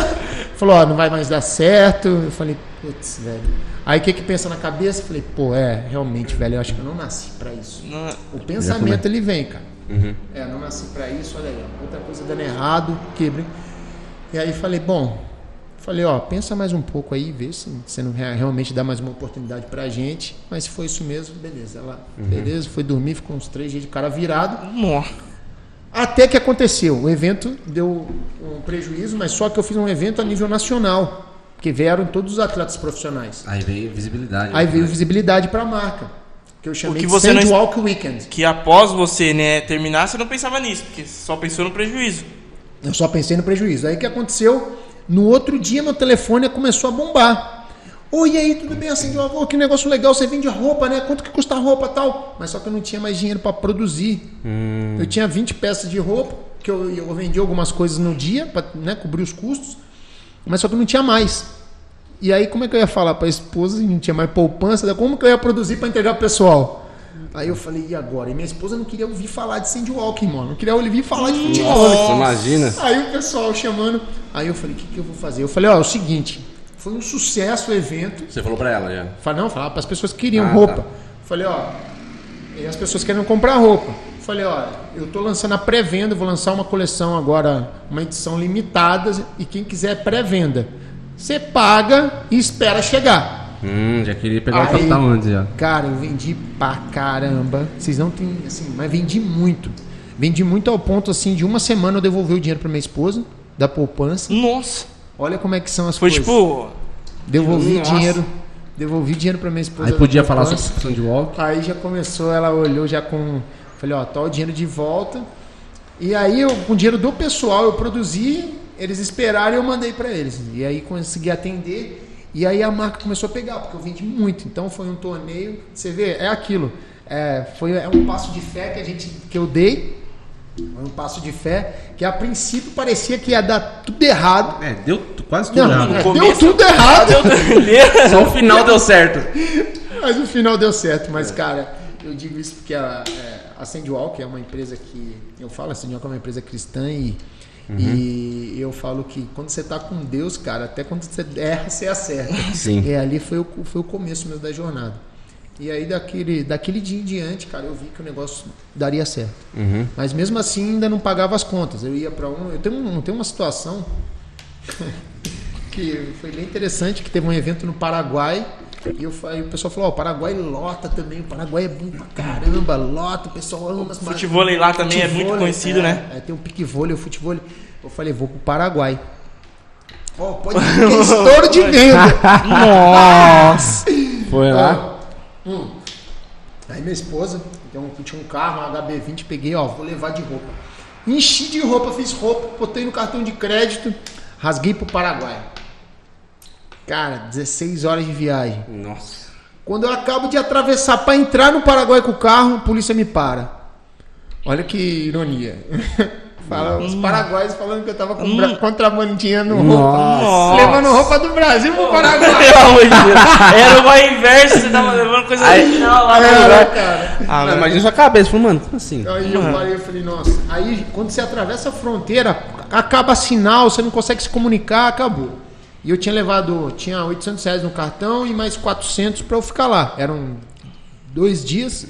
falou, ó, não vai mais dar certo. Eu falei, putz, velho. Aí o que que pensa na cabeça? Eu falei, pô, é, realmente, velho, eu acho que eu não nasci pra isso. Não- O pensamento ele vem, cara. É, não nasci pra isso, olha aí, outra coisa dando errado, quebrei. E aí falei, bom, falei, ó, pensa mais um pouco aí, vê se você não rea- realmente dá mais uma oportunidade pra gente. Mas se foi isso mesmo, beleza. Ela, beleza, foi dormir, ficou uns três dias de cara virado. Nossa. Até que aconteceu, o evento deu um prejuízo, mas só que eu fiz um evento a nível nacional, que vieram todos os atletas profissionais. Aí veio visibilidade. Aí né? veio visibilidade pra marca, que eu chamei que de você não- Sandwalk Weekend. Que após você né, terminar, você não pensava nisso, porque só pensou no prejuízo. Eu só pensei no prejuízo. Aí o que aconteceu? No outro dia, meu telefone começou a bombar. Oi, e aí, tudo bem? Assim, oh, que negócio legal, você vende roupa, né? Quanto que custa a roupa tal? Mas só que eu não tinha mais dinheiro para produzir. Eu tinha 20 peças de roupa, que eu, eu vendi algumas coisas no dia para né, cobrir os custos, mas só que não tinha mais. E aí como é que eu ia falar para a esposa não tinha mais poupança? Como que eu ia produzir para entregar pro pessoal? Aí eu falei, e agora? E minha esposa não queria ouvir falar de Sandy Walking, mano. Não queria ouvir falar de futebol. Nossa, imagina. Aí o pessoal chamando. Aí eu falei, o que, que eu vou fazer? Eu falei, ó, é o seguinte, foi um sucesso o evento. Você falou pra ela já. Falei, não, falava para as pessoas que queriam Ah, roupa. tá. Falei, ó, e as pessoas querendo comprar roupa. Falei, ó, eu tô lançando a pré-venda, vou lançar uma coleção agora, uma edição limitada, e quem quiser pré-venda, você paga e espera chegar. Hum, já queria pegar o Aí- capital antes já. Cara, eu vendi pra caramba. Vocês não têm, assim, mas vendi muito. Vendi muito ao ponto, assim, de uma semana eu devolvi o dinheiro pra minha esposa, da poupança. Nossa. Olha como é que são as Foi coisas. tipo. Devolvi Nossa. dinheiro. Devolvi dinheiro pra minha esposa. Aí podia falar sobre Sandwalk. Aí já começou, ela olhou já com. Falei, ó, tá o dinheiro de volta. E aí, eu, com o dinheiro do pessoal, eu produzi, eles esperaram e eu mandei pra eles. E aí consegui atender. E aí a marca começou a pegar, porque eu vendi muito. Então foi um torneio. Você vê, é aquilo. É, foi é um passo de fé que a gente que eu dei. Foi um passo de fé que a princípio parecia que ia dar tudo errado. É, deu quase tudo Não, errado. é, começo- deu tudo errado. Só o final deu certo. [laughs] Mas no final deu certo. Mas, cara, eu digo isso porque a, é, a Sandwalk é uma empresa que. Eu falo, a Sandwalk é uma empresa cristã e. E eu falo que quando você tá com Deus, cara, até quando você erra, você acerta. Sim. E ali foi o, foi o começo mesmo da jornada. E aí, daquele, daquele dia em diante, cara, eu vi que o negócio daria certo. Uhum. Mas mesmo assim, ainda não pagava as contas. Eu ia para um. Eu tenho, um, tenho uma situação [laughs] que foi bem interessante, que teve um evento no Paraguai. E eu, fa- e o pessoal falou, ó, o Paraguai lota também, o Paraguai é bom pra caramba, lota, o pessoal ama as futevôlei lá também é muito conhecido, é, né? É, tem o pique-vôlei, o futevôlei. Eu falei, vou pro Paraguai. Ó, pode [laughs] ver que é estouro de venda. [laughs] Nossa. Foi lá. Hum. Aí minha esposa, então, tinha um carro, um HB20, peguei, ó, vou levar de roupa. Enchi de roupa, fiz roupa, botei no cartão de crédito, rasguei pro Paraguai. Cara, 16 horas de viagem. Nossa. Quando eu acabo de atravessar para entrar no Paraguai com o carro, a polícia me para. Olha que ironia. [laughs] Fala, os paraguaios falando que eu tava com bra- contrabandeando roupa. Nossa. Levando roupa do Brasil pro Paraguai. [laughs] Era uma inversa, você tava levando coisa original lá lugar. cara. Ah, mas- imagina sua cabeça. Falei, mano, como assim? Aí eu parei, eu falei, nossa. Aí quando você atravessa a fronteira, acaba sinal, você não consegue se comunicar, acabou. E eu tinha levado, tinha 800 reais no cartão e mais 400 para eu ficar lá. Eram dois dias.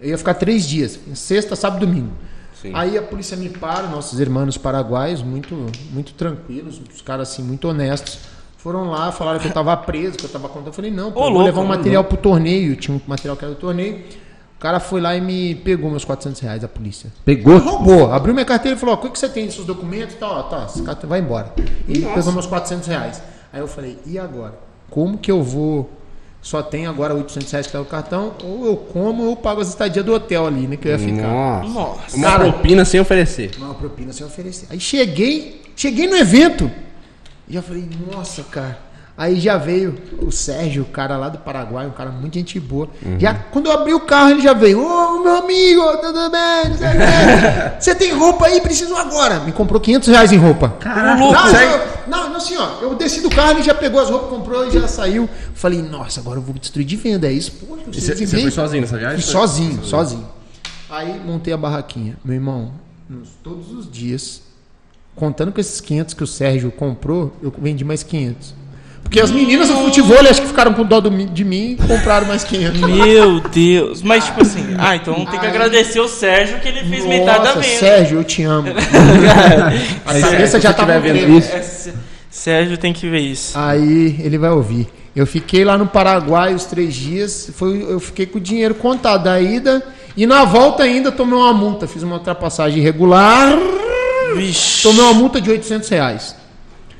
Eu ia ficar três dias, sexta, sábado e domingo. Sim. Aí a polícia me para, nossos irmãos paraguaios, muito, muito tranquilos, os caras assim, muito honestos. Foram lá, falaram que eu tava preso, que eu tava contando. Eu falei, não, pô, Ô, vou louco, levar um ô, material pro torneio. Tinha um material que era do torneio. O cara foi lá e me pegou meus 400 reais, a polícia. Pegou? Roubou. Abriu minha carteira e falou: ó, o que que você tem seus documentos? Tá, ó, tá, esse cartão vai embora. E pegou meus 400 reais. Aí eu falei: e agora? Como que eu vou? Só tenho agora 800 reais que tá no cartão, ou eu como ou eu pago as estadias do hotel ali, né? Que eu ia ficar. Nossa. Nossa. Uma Cara. propina sem oferecer. Uma propina sem oferecer. Aí cheguei, cheguei no evento. E já falei, nossa, cara. Aí já veio o Sérgio, o cara lá do Paraguai, um cara muito gente boa. Já, quando eu abri o carro, ele já veio. Ô, meu amigo, tudo bem? [laughs] Você tem roupa aí? Preciso agora. Me comprou 500 reais em roupa. Caraca, não, eu- não, não, assim, ó. Eu desci do carro, ele já pegou as roupas, comprou e já saiu. Falei, nossa, agora eu vou destruir de venda. É isso? Poxa, Você você foi sozinho nessa viagem? Fui sozinho, sozinho. Aí montei a barraquinha. Meu irmão, nos- todos os dias, contando com esses 500 que o Sérgio comprou, eu vendi mais 500. Porque as meninas do futebol acho que ficaram com dó do de mim e compraram mais [laughs] 500. Meu Deus. Mas, tipo assim, ah, então tem que Ai. agradecer o Sérgio que ele fez metade da Nossa, venda. Sérgio, eu te amo. [laughs] A Aí, cabeça já você tá vendo isso, É, Sé- Sérgio tem que ver isso. Aí ele vai ouvir. Eu fiquei lá no Paraguai os três dias. Foi, eu fiquei com o dinheiro contado da ida. E na volta ainda tomei uma multa. Fiz uma ultrapassagem irregular. Vixe. Tomei uma multa de 800 reais.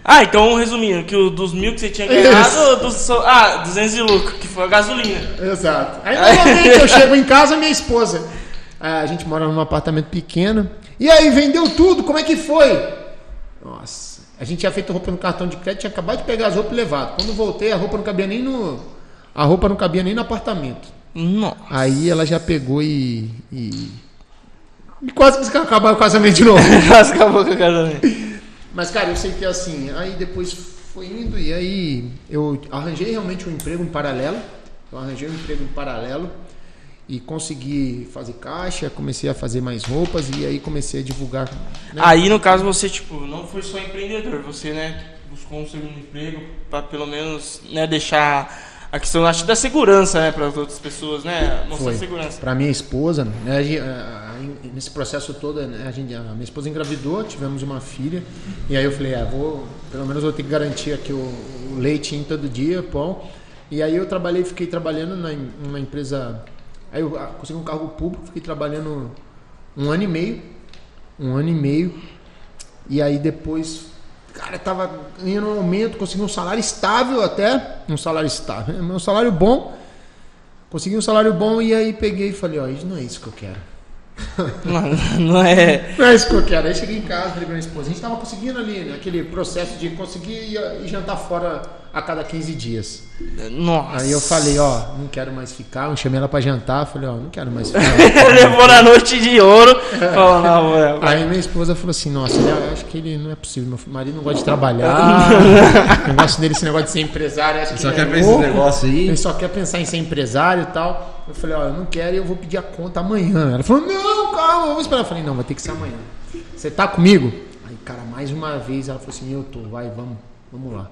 Ah, então resumindo, que o dos mil que você tinha ganhado, dos, ah, 200 de lucro, que foi a gasolina. Exato. Aí normalmente eu chego em casa, minha esposa. ah, a gente mora num apartamento pequeno. E aí, vendeu tudo? Como é que foi? Nossa. A gente tinha feito roupa no cartão de crédito, tinha acabado de pegar as roupas e levado. Quando voltei, a roupa não cabia nem no. A roupa não cabia nem no apartamento. Nossa. Aí ela já pegou e. e E quase que acabar o casamento de novo. [laughs] Quase acabou com o casamento. Mas, cara, eu sei que assim, aí depois foi indo e aí eu arranjei realmente um emprego em paralelo. Eu arranjei um emprego em paralelo e consegui fazer caixa, comecei a fazer mais roupas e aí comecei a divulgar. né? Aí, no caso, você, tipo, não foi só empreendedor, você, né, buscou um segundo emprego pra pelo menos, né, deixar a questão, acho, da segurança, né, para as outras pessoas, né, mostrar Foi. segurança. Para minha esposa, né, nesse processo todo, né, a, gente, a minha esposa engravidou, tivemos uma filha, e aí eu falei, ah, vou, pelo menos vou ter que garantir aqui o, o leitinho todo dia, pão. E aí eu trabalhei, fiquei trabalhando na, em- numa empresa, aí eu ah, consegui um cargo público, fiquei trabalhando um ano e meio, um ano e meio, e aí depois, cara, tava ganhando um aumento, consegui um salário estável até, um salário estável, um salário bom, Consegui um salário bom e aí peguei e falei, ó, isso não é isso que eu quero. [laughs] Não, não é... Não é isso que eu quero. Aí cheguei em casa, falei pra minha esposa, a gente tava conseguindo ali, né, aquele processo de conseguir ir, ir jantar fora a cada 15 dias. Nossa. Aí eu falei, ó, não quero mais ficar, eu chamei ela pra jantar, falei, ó, não quero mais ficar. [laughs] Levou na noite de ouro. Falou, não, [laughs] Aí minha esposa falou assim, nossa, eu acho que ele não é possível, meu marido não gosta de trabalhar, [laughs] o negócio dele, esse negócio de ser empresário, acho que Só ele quer é esse negócio aí. Ele só quer pensar em ser empresário e tal. Eu falei, ó, eu não quero e eu vou pedir a conta amanhã. Ela falou, não, calma, vamos esperar. Eu falei, não, vai ter que ser amanhã. Você tá comigo? Aí, cara, mais uma vez ela falou assim, eu tô, vai, vamos, vamos lá.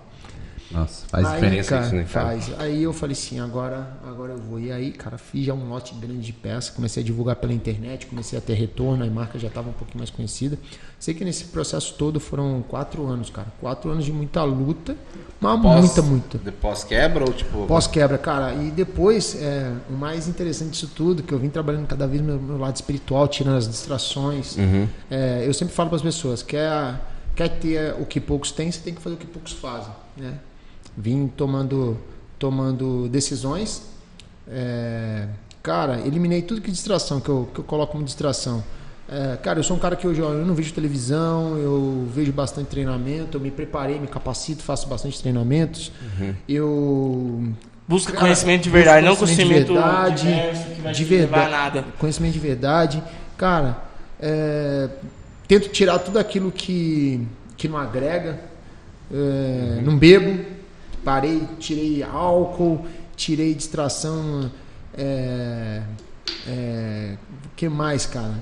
Nossa, faz aí, diferença cara, isso, né, cara? Faz. Aí eu falei assim, agora, agora eu vou. E aí, cara, fiz já um lote grande de peça, comecei a divulgar pela internet, comecei a ter retorno, a marca já estava um pouquinho mais conhecida. Sei que nesse processo todo foram quatro anos, cara. Quatro anos de muita luta, mas Pós- muita, muita. Depois quebra ou tipo. Pós-quebra, cara. E depois, é, o mais interessante disso tudo, que eu vim trabalhando cada vez meu, meu lado espiritual, tirando as distrações. Uhum. É, eu sempre falo para as pessoas, quer, quer ter o que poucos têm, você tem que fazer o que poucos fazem. Né? Vim tomando, tomando decisões. É, cara, eliminei tudo que é distração, que eu, que eu coloco como distração. É, cara, eu sou um cara que hoje ó, eu não vejo televisão, eu vejo bastante treinamento, eu me preparei, me capacito, faço bastante treinamentos. Eu Busca Cara, conhecimento de verdade, não conhecimento de verdade, diverso, que vai de te levar a verdade. nada. conhecimento de verdade. Cara, é, tento tirar tudo aquilo que, que não agrega. É, Não bebo. Parei, tirei álcool, tirei distração. É, é, o que mais, cara?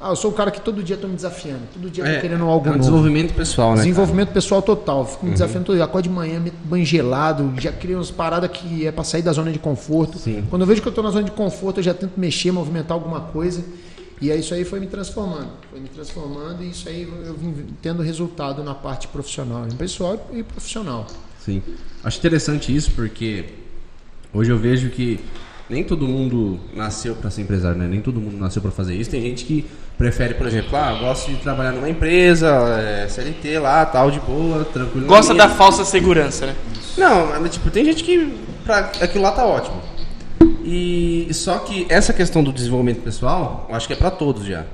Ah, eu sou um cara que todo dia tô me desafiando. Todo dia tô É, querendo algo é um novo. desenvolvimento pessoal, né? Desenvolvimento pessoal total. Fico me desafiando todo dia. Acordo de manhã, meto banho gelado, já criei umas paradas que é pra sair da zona de conforto. Sim. Quando eu vejo que eu tô na zona de conforto, eu já tento mexer, movimentar alguma coisa. E aí isso aí foi me transformando. Foi me transformando e isso aí eu vim tendo resultado na parte profissional, pessoal e profissional. Sim. Acho interessante isso porque hoje eu vejo que nem todo mundo nasceu para ser empresário, né? Nem todo mundo nasceu para fazer isso. Tem gente que prefere, por exemplo, ah, gosto de trabalhar numa empresa, é, CLT lá, tal, de boa, tranquilo. Gosta da falsa segurança, né? Não, mas, tipo, tem gente que pra aquilo lá tá ótimo. E só que essa questão do desenvolvimento pessoal, eu acho que é pra todos já.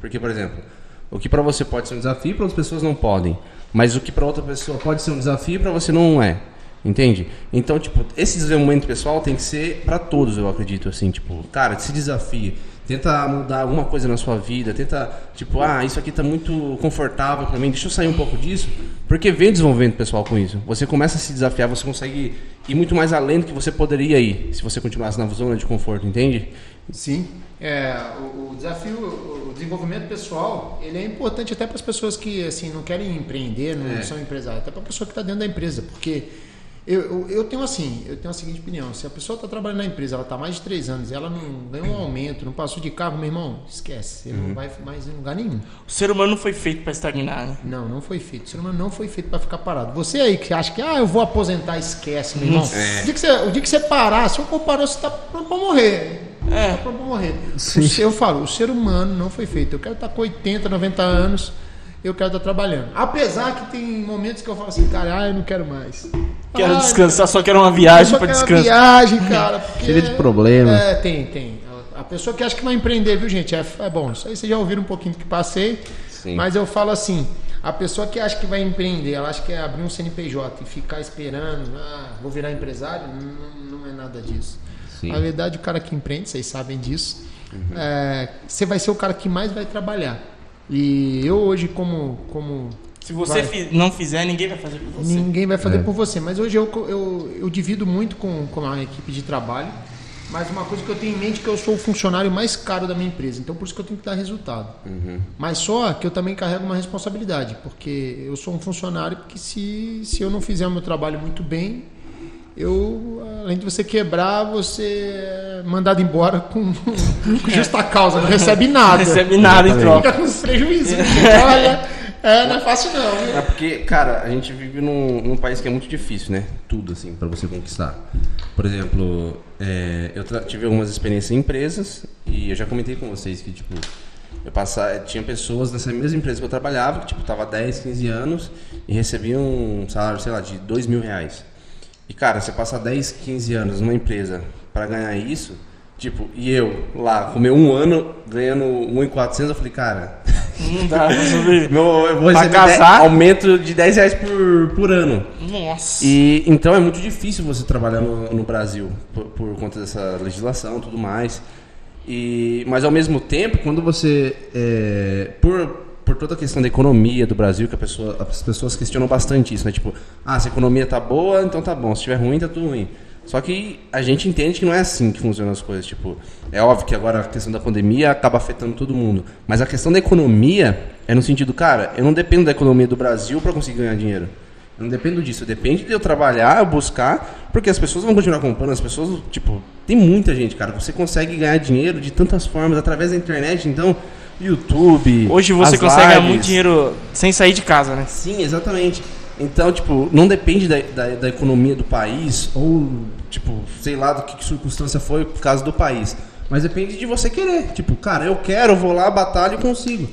Porque, por exemplo, o que pra você pode ser um desafio, para outras pessoas não podem. Mas o que pra outra pessoa pode ser um desafio, pra você não é. Entende? Então, tipo, esse desenvolvimento pessoal tem que ser pra todos, eu acredito, assim, tipo, cara, se desafie. Tenta mudar alguma coisa na sua vida, tenta, tipo, ah, isso aqui tá muito confortável pra mim, deixa eu sair um pouco disso, porque vem desenvolvimento pessoal com isso. Você começa a se desafiar, você consegue ir muito mais além do que você poderia ir se você continuasse na zona de conforto, entende? Sim. É, o, o desafio, o desenvolvimento pessoal, ele é importante até para as pessoas que assim não querem empreender, não É. são empresários, até para a pessoa que está dentro da empresa, porque eu, eu, eu tenho assim, eu tenho a seguinte opinião: se a pessoa está trabalhando na empresa, ela está mais de três anos, e ela não ganhou um aumento, não passou de cargo, meu irmão, esquece, você não vai mais em lugar nenhum. O ser humano não foi feito pra estagnar, né? Não, não foi feito. O ser humano não foi feito para ficar parado. Você aí que acha que, ah, eu vou aposentar, esquece, meu irmão. O, dia que você, o dia que você parar, se eu comparou, você tá pronto para morrer. É. Tá pronto para morrer. O ser- eu falo, o ser humano não foi feito. Eu quero estar com 80, 90 anos, eu quero estar trabalhando. Apesar que tem momentos que eu falo assim, cara, ah, eu não quero mais. Quero Ah, descansar, só quero uma viagem uma descansar. viagem, cara. [laughs] porque- Cheio de problemas. É, tem, tem. A pessoa que acha que vai empreender, viu, gente? É, é bom. Isso aí vocês já ouviram um pouquinho do que passei. Sim. Mas eu falo assim: a pessoa que acha que vai empreender, ela acha que é abrir um CNPJ e ficar esperando, ah, vou virar empresário, não, não é nada disso. Sim. Na verdade, o cara que empreende, vocês sabem disso, é, você vai ser o cara que mais vai trabalhar. E eu hoje, como, como Se você Vai. não fizer, ninguém vai fazer por você. Ninguém vai fazer É. por você. Mas hoje eu, eu, eu divido muito com, com a equipe de trabalho. Mas uma coisa que eu tenho em mente é que eu sou o funcionário mais caro da minha empresa. Então por isso que eu tenho que dar resultado. Mas só que eu também carrego uma responsabilidade. Porque eu sou um funcionário que se, se eu não fizer o meu trabalho muito bem, eu, além de você quebrar, você é mandado embora com, com justa causa. Não recebe [laughs] nada. Não recebe nada em troca. Fica com os prejuízos. Olha, é, não é fácil não. viu? É porque, cara, a gente vive num, num país que é muito difícil, né? Tudo, assim, pra você conquistar. Por exemplo, é, eu tive algumas experiências em empresas e eu já comentei com vocês que, tipo, eu passava, tinha pessoas nessa mesma empresa que eu trabalhava que, tipo, tava 10, 15 anos e recebiam um salário, sei lá, de 2 mil reais. E, cara, você passar 10, 15 anos numa empresa pra ganhar isso, tipo, e eu lá, comer um ano ganhando 1.400, eu falei, cara, Não dá pra sobreviver. [laughs] meu, eu vou Pra receber casar? 10 aumento de 10 reais por, por ano. Nossa. E então é muito difícil você trabalhar no, no Brasil por, por conta dessa legislação e tudo mais. E, mas ao mesmo tempo, quando você. é, por, por toda a questão da economia do Brasil, que pessoa, as pessoas questionam bastante isso, né? Tipo, ah, se a economia tá boa, então tá bom. Se estiver ruim, tá tudo ruim. Só que a gente entende que não é assim que funcionam as coisas. Tipo, é óbvio que agora a questão da pandemia acaba afetando todo mundo. Mas a questão da economia é no sentido, cara, eu não dependo da economia do Brasil para conseguir ganhar dinheiro. Eu não dependo disso, depende de eu trabalhar, eu buscar, porque as pessoas vão continuar comprando, as pessoas, tipo, tem muita gente, cara, você consegue ganhar dinheiro de tantas formas, através da internet, então, YouTube. Hoje você consegue lives. muito dinheiro sem sair de casa, né? Sim, exatamente. Então, tipo, não depende da, da, da economia do país, ou, tipo, sei lá do que, que circunstância foi por causa do país. Mas depende de você querer. Tipo, cara, eu quero, eu vou lá, batalho e consigo.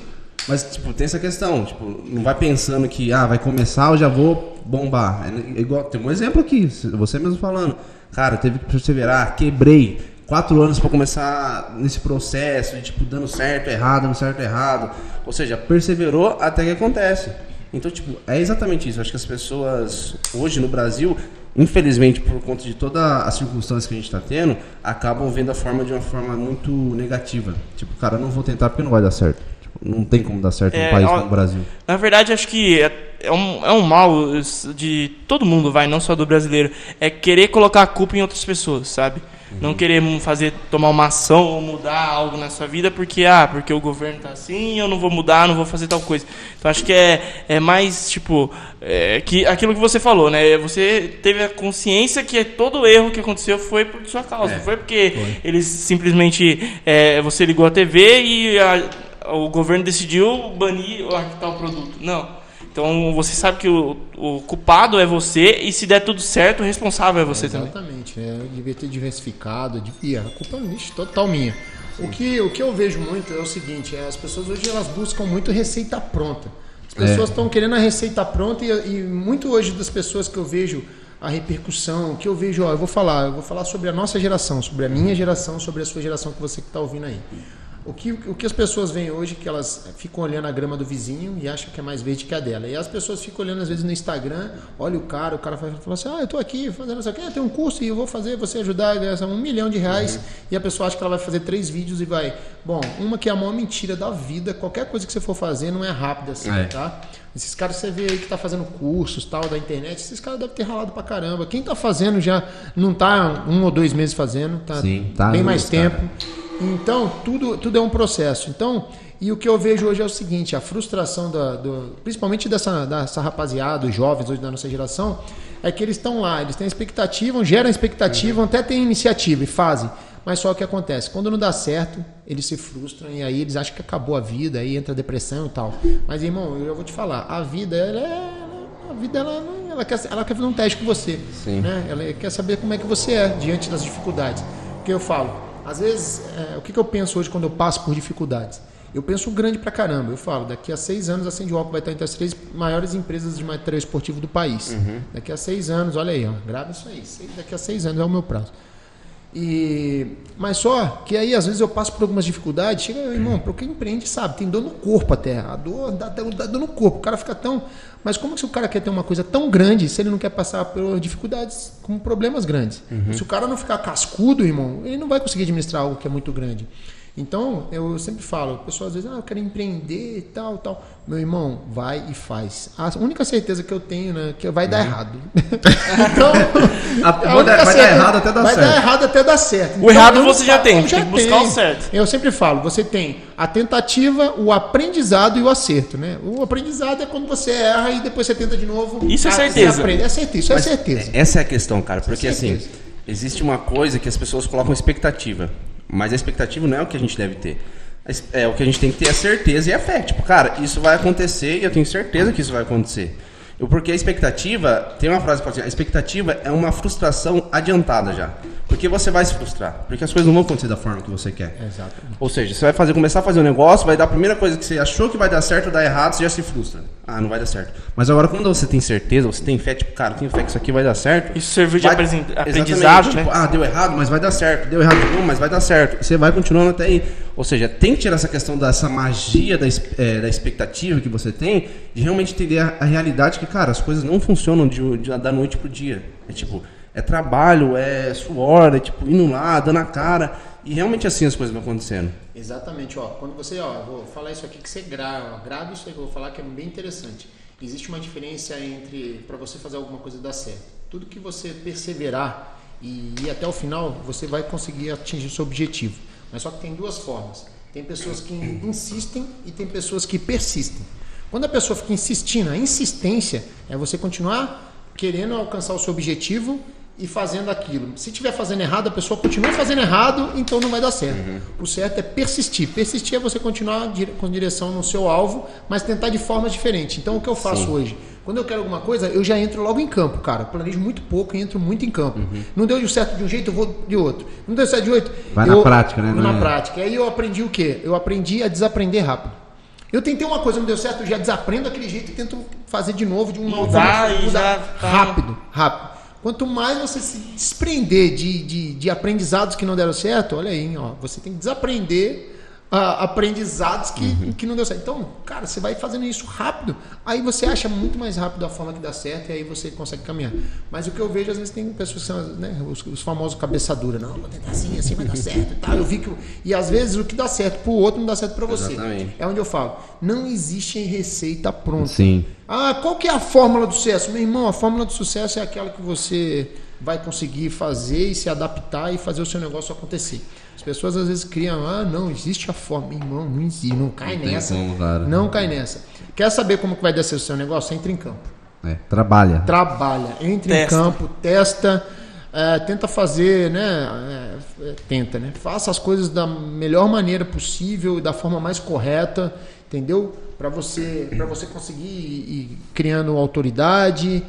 Mas, tipo, tem essa questão. Tipo, não vai pensando que, ah, vai começar, eu já vou bombar. É igual, tem um exemplo aqui, você mesmo falando. Cara, teve que perseverar, quebrei. Quatro anos para começar nesse processo, de, tipo, dando certo, errado, dando certo, errado. Ou seja, perseverou até que acontece. Então, tipo, é exatamente isso. Acho que as pessoas, hoje no Brasil, infelizmente, por conta de todas as circunstâncias que a gente está tendo, acabam vendo a forma de uma forma muito negativa. Tipo, cara, eu não vou tentar porque não vai dar certo. Tipo, não tem como dar certo É, num país ó, como o Brasil. Na verdade, acho que é, é um, é um mal de todo mundo, vai, não só do brasileiro. É querer colocar a culpa em outras pessoas, sabe? Não querer fazer, tomar uma ação ou mudar algo na sua vida porque, ah, porque o governo tá assim, eu não vou mudar, não vou fazer tal coisa. Então acho que é, é mais, tipo, é, que aquilo que você falou, né? Você teve a consciência que todo erro que aconteceu foi por sua causa. É, não foi porque eles simplesmente, é, você ligou a TV e a- o governo decidiu banir o- tal produto. Não. Então você sabe que o, o culpado é você e se der tudo certo, o responsável é você também. Exatamente, né? Eu devia ter diversificado, devia. A culpa é total minha. O que, o que eu vejo muito é o seguinte, é, as pessoas hoje elas buscam muito receita pronta. As pessoas estão querendo a receita pronta e, e muito hoje das pessoas que eu vejo a repercussão, que eu vejo, ó, eu vou falar, eu vou falar sobre a nossa geração, sobre a minha geração, sobre a sua geração que você que está ouvindo aí. O que, o que as pessoas veem hoje é que elas ficam olhando a grama do vizinho e acham que é mais verde que a dela. E as pessoas ficam olhando às vezes no Instagram, olha o cara, o cara vai falar assim, ah, eu tô aqui fazendo isso aqui, ah, tem um curso e eu vou fazer você ajudar a ganhar um milhão de reais. E a pessoa acha que ela vai fazer três vídeos e vai. Bom, uma que é a maior mentira da vida, qualquer coisa que você for fazer não é rápida assim, É. tá? Esses caras você vê aí que tá fazendo cursos tal da internet, esses caras devem ter ralado pra caramba. Quem tá fazendo já não tá um ou dois meses fazendo, tá, Sim, tá bem mais cara. Então, tudo, tudo é um processo. Então, e o que eu vejo hoje é o seguinte, a frustração da, do, principalmente dessa, dessa rapaziada, os jovens hoje da nossa geração, é que eles estão lá, eles têm expectativa, geram expectativa, até têm iniciativa e fazem. Mas só o que acontece, quando não dá certo, eles se frustram e aí eles acham que acabou a vida, aí entra depressão e tal. Mas irmão, eu vou te falar, a vida ela é a vida ela, ela, quer, ela quer fazer um teste com você. Sim. Né? Ela quer saber como é que você é diante das dificuldades. Porque eu falo, às vezes, é, o que, que eu penso hoje quando eu passo por dificuldades? Eu penso grande pra caramba. Eu falo, daqui a seis anos a Sandwalk vai estar entre as três maiores empresas de material esportivo do país. Daqui a seis anos, olha aí, ó, grava isso aí. Daqui a seis anos é o meu prazo. E, mas só que aí às vezes eu passo por algumas dificuldades, chega, irmão, para quem empreende sabe, tem dor no corpo até, a dor dá, dá, dá dor no corpo, o cara fica tão. Mas como que se o cara quer ter uma coisa tão grande se ele não quer passar por dificuldades com problemas grandes? Se o cara não ficar cascudo, irmão, ele não vai conseguir administrar algo que é muito grande. Então, eu sempre falo, o pessoal às vezes, ah, eu quero empreender e tal, tal. Meu irmão, vai e faz. A única certeza que eu tenho, né, que vai dar errado. [laughs] então, A- a vai dar- vai dar certeza- errado até dar vai certo. dar errado até dar certo. O errado eu você já falo, tem, eu tem que buscar o certo. Eu sempre falo, você tem a tentativa, o aprendizado e o acerto, né? O aprendizado é quando você erra e depois você tenta de novo. Isso é Ah, você certeza. aprende. É certeza, isso é Mas certeza. Essa é a questão, cara. Porque assim, certeza. existe uma coisa que as pessoas colocam expectativa. Mas a expectativa não é o que a gente deve ter. A É, o que a gente tem que ter é certeza e a fé. Tipo, cara, isso vai acontecer e eu tenho certeza que isso vai acontecer. Eu, porque a expectativa, tem uma frase que fala assim, a expectativa é uma frustração adiantada já. Porque você vai se frustrar. Porque as coisas não vão acontecer da forma que você quer. Exatamente. Ou seja, você vai fazer, começar a fazer um negócio, vai dar a primeira coisa que você achou que vai dar certo, dá errado, você já se frustra. Ah, não vai dar certo. Mas agora, quando você tem certeza, você tem fé, tipo, cara, tenho fé que isso aqui vai dar certo. Isso serviu de vai- aprendizado, tipo, né? Ah, deu errado, mas vai dar certo. Deu errado novo, mas vai dar certo. Você vai continuando até aí. Ou seja, tem que tirar essa questão dessa magia da, eh, da expectativa que você tem, de realmente entender a, a realidade que, cara, as coisas não funcionam de, de- da noite pro dia. É tipo, é trabalho, é suor, é tipo, indo lá, dando a cara. E realmente assim as coisas vão acontecendo. Exatamente, ó. Quando você, ó, vou falar isso aqui que você grava, ó, grave isso aí que eu vou falar que é bem interessante. Existe uma diferença entre para você fazer alguma coisa dar certo. Tudo que você perseverar e ir até o final, você vai conseguir atingir o seu objetivo. Mas só que tem duas formas. Tem pessoas que insistem e tem pessoas que persistem. Quando a pessoa fica insistindo, a insistência é você continuar querendo alcançar o seu objetivo e fazendo aquilo. Se estiver fazendo errado, a pessoa continua fazendo errado, então não vai dar certo. O certo é persistir. Persistir é você continuar com direção no seu alvo, mas tentar de formas diferentes. Então o que eu faço hoje? Quando eu quero alguma coisa, eu já entro logo em campo, cara. Planejo muito pouco e entro muito em campo. Não deu certo de um jeito, eu vou de outro. Não deu certo de outro. Vai na eu- prática, né, Na Daniel? prática. Aí eu aprendi o quê? Eu aprendi a desaprender rápido. Eu tentei uma coisa, não deu certo, eu já desaprendo aquele jeito e tento fazer de novo de uma outra Mudar e já tá- rápido, rápido. Quanto mais você se desprender de, de, de aprendizados que não deram certo, olha aí, ó, você tem que desaprender ah, aprendizados que, Uhum. que não deu certo. Então, cara, você vai fazendo isso rápido, aí você acha muito mais rápido a forma que dá certo e aí você consegue caminhar. Mas o que eu vejo, às vezes, tem pessoas que são né, os, os famosos cabeça dura. Não, vou tentar assim, assim vai dar certo e tal. Eu vi que. E às vezes o que dá certo pro outro não dá certo para você. Exatamente. É onde eu falo. Não existe receita pronta. Sim. Ah, qual que é a fórmula do sucesso? Meu irmão, a fórmula do sucesso é aquela que você vai conseguir fazer e se adaptar e fazer o seu negócio acontecer. As pessoas às vezes criam, ah, não, existe a. Meu irmão, não existe, não cai Não nessa. como, cara. Não cai nessa. Quer saber como que vai dar ser o seu negócio? Entra em campo. É, trabalha. Trabalha, entre Testa. em campo, testa, é, tenta fazer, né? é, é, tenta, né? Faça as coisas da melhor maneira possível, da forma mais correta, entendeu? Para você, para você conseguir ir, ir criando autoridade,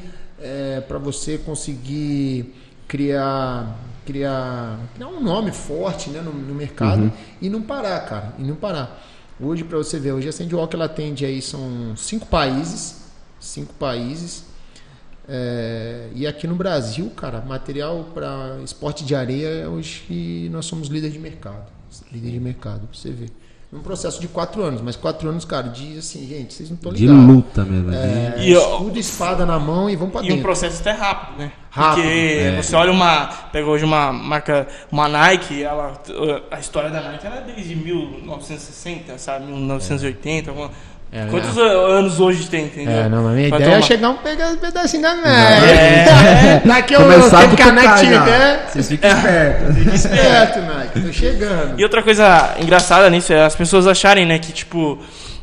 para você conseguir criar, criar, criar um nome forte, né, no, no mercado e não parar, cara, e não parar. Hoje, para você ver, hoje a Sandwalk ela atende aí são cinco países, cinco países. É, e aqui no Brasil, cara, material para esporte de areia, hoje nós somos líder de mercado. Líder de mercado, pra você ver. Num processo de quatro anos, mas quatro anos, cara, de assim, gente, vocês não estão De ligados. luta mesmo. É, E, ó, escudo e espada na mão e vamos pra E um dentro. processo até rápido, né? Rápido, Porque você olha uma. Pega hoje uma marca, uma Nike, ela, a história da Nike era é desde 1960, sabe? 1980. alguma- É, Quantos anos hoje tem, entendeu? É, não, mas minha Pra ideia é tomar- chegar um pegar um pedacinho da É. Nike. [laughs] Daqui eu que já. tiver. Vocês ficam espertos. Fique esperto, Nike. Tô chegando. E outra coisa engraçada nisso é as pessoas acharem, né, que tipo,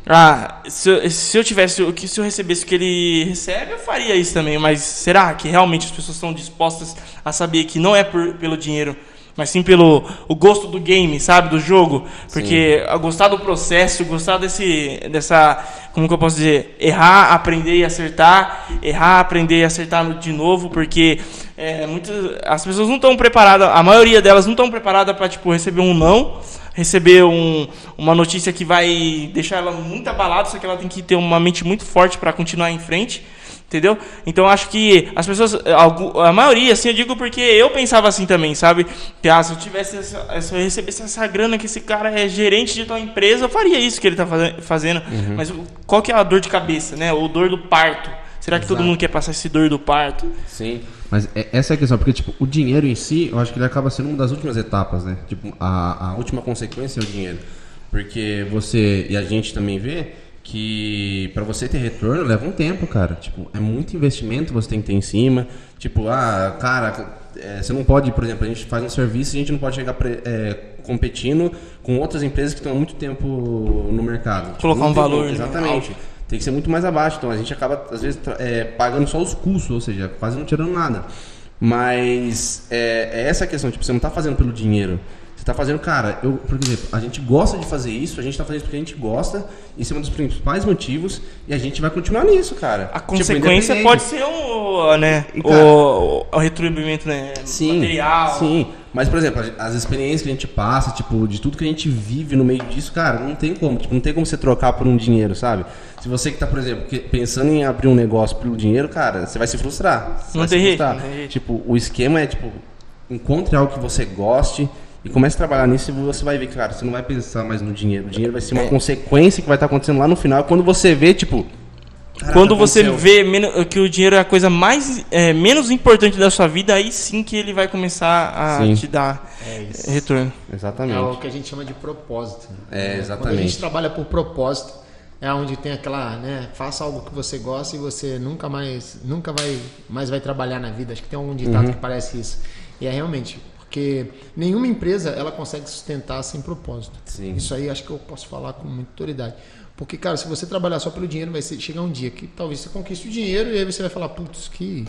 ah, se eu, se eu tivesse o que se eu recebesse o que ele recebe, eu faria isso também, mas será que realmente as pessoas estão dispostas a saber que não é por, pelo dinheiro, mas sim pelo o gosto do game, sabe, do jogo? Porque a gostar do processo, gostar desse dessa, como que eu posso dizer, errar, aprender e acertar, errar, aprender e acertar de novo, porque é, muitas as pessoas não estão preparadas, a maioria delas não estão preparadas para tipo receber um não, receber um, uma notícia que vai deixar ela muito abalada, só que ela tem que ter uma mente muito forte para continuar em frente. Entendeu? Então eu acho que as pessoas, algu- a maioria, assim, eu digo porque eu pensava assim também, sabe? Que ah, se eu tivesse, essa, se eu recebesse essa grana que esse cara é gerente de tal empresa, eu faria isso que ele tá faze- fazendo. Mas o- qual que é a dor de cabeça, né? O dor do parto. Será que todo Exato. mundo quer passar esse dor do parto? Sim. Mas é- essa é a questão, porque tipo, o dinheiro em si, eu acho que ele acaba sendo uma das últimas etapas, né? Tipo, a, a última consequência é o dinheiro. Porque você e a gente também vê que pra você ter retorno leva um tempo, cara. Tipo, é muito investimento você tem que ter em cima. Tipo, ah, cara, é, você não pode, por exemplo, a gente faz um serviço e a gente não pode chegar pre- é, competindo com outras empresas que estão há muito tempo no mercado. Tipo, Colocar um valor, Exatamente. Tem que ser muito mais abaixo. Então a gente acaba, às vezes, é, pagando só os custos, ou seja, quase não tirando nada. Mas é, é essa a questão, tipo, você não tá fazendo pelo dinheiro. Tá fazendo, cara, eu, por exemplo, a gente gosta de fazer isso, a gente tá fazendo isso porque a gente gosta, isso é um dos principais motivos, e a gente vai continuar nisso, cara. A Tipo, consequência pode ser o, né, E, cara, o, o retribuimento né, Sim, material. sim. Mas, por exemplo, as experiências que a gente passa, tipo, de tudo que a gente vive no meio disso, cara, não tem como. Tipo, não tem como você trocar por um dinheiro, sabe? Se você que tá, por exemplo, pensando em abrir um negócio pelo dinheiro, cara, você vai se frustrar. Você Não vai tem se jeito, frustrar. não tem jeito. Tipo, o esquema é, tipo, encontre algo que você goste e comece a trabalhar nisso e você vai ver que, cara, você não vai pensar mais no dinheiro. O dinheiro vai ser uma É. consequência que vai estar acontecendo lá no final. Quando você vê, tipo... caraca, Quando você aconteceu. vê que o dinheiro é a coisa mais é, menos importante da sua vida, aí sim que ele vai começar a Sim. te dar É isso. retorno. Exatamente. É o que a gente chama de propósito. né? É, Quando a exatamente. gente trabalha por propósito, é onde tem aquela, né, faça algo que você gosta e você nunca mais, nunca vai, mais vai trabalhar na vida. Acho que tem algum ditado Uhum. que parece isso. E é realmente, porque nenhuma empresa ela consegue sustentar sem propósito. Sim. Isso aí acho que eu posso falar com muita autoridade. Porque, cara, se você trabalhar só pelo dinheiro, vai chegar um dia que talvez você conquiste o dinheiro e aí você vai falar, putz, que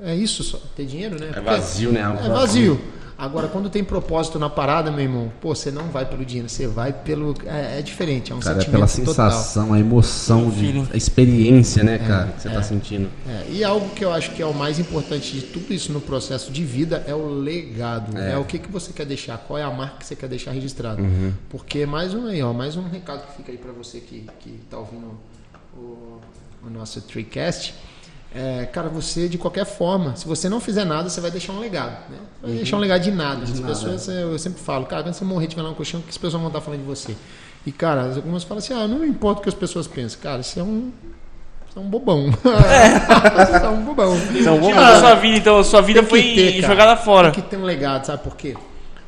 é isso só, ter dinheiro, né? É Porque- vazio, né? É vazio. Agora, quando tem propósito na parada, meu irmão, pô, você não vai pelo dinheiro, você vai pelo. É, é diferente, é um Cara, é sentimento pela total. sensação, a emoção, de, a experiência, né, cara, que você tá sentindo. É, e algo que eu acho que é o mais importante de tudo isso no processo de vida é o legado. É, o que, que você quer deixar, qual é a marca que você quer deixar registrada. Uhum. Porque mais um aí, ó, mais um recado que fica aí para você que, que tá ouvindo o, o nosso Treecast. É, cara, você de qualquer forma, se você não fizer nada, você vai deixar um legado. Né? Vai deixar um legado de nada. As pessoas, eu, sempre falo, cara, quando você morrer tiver lá no colchão, o que as pessoas vão estar falando de você? E, cara, algumas falam assim, ah, não importa o que as pessoas pensam. Cara, isso é um. Isso é um bobão. [laughs] isso é um bobão. Então, vamos Cara, pra sua vida, então. Sua vida tem foi ter, cara. jogada fora. Tem que ter um legado, sabe por quê?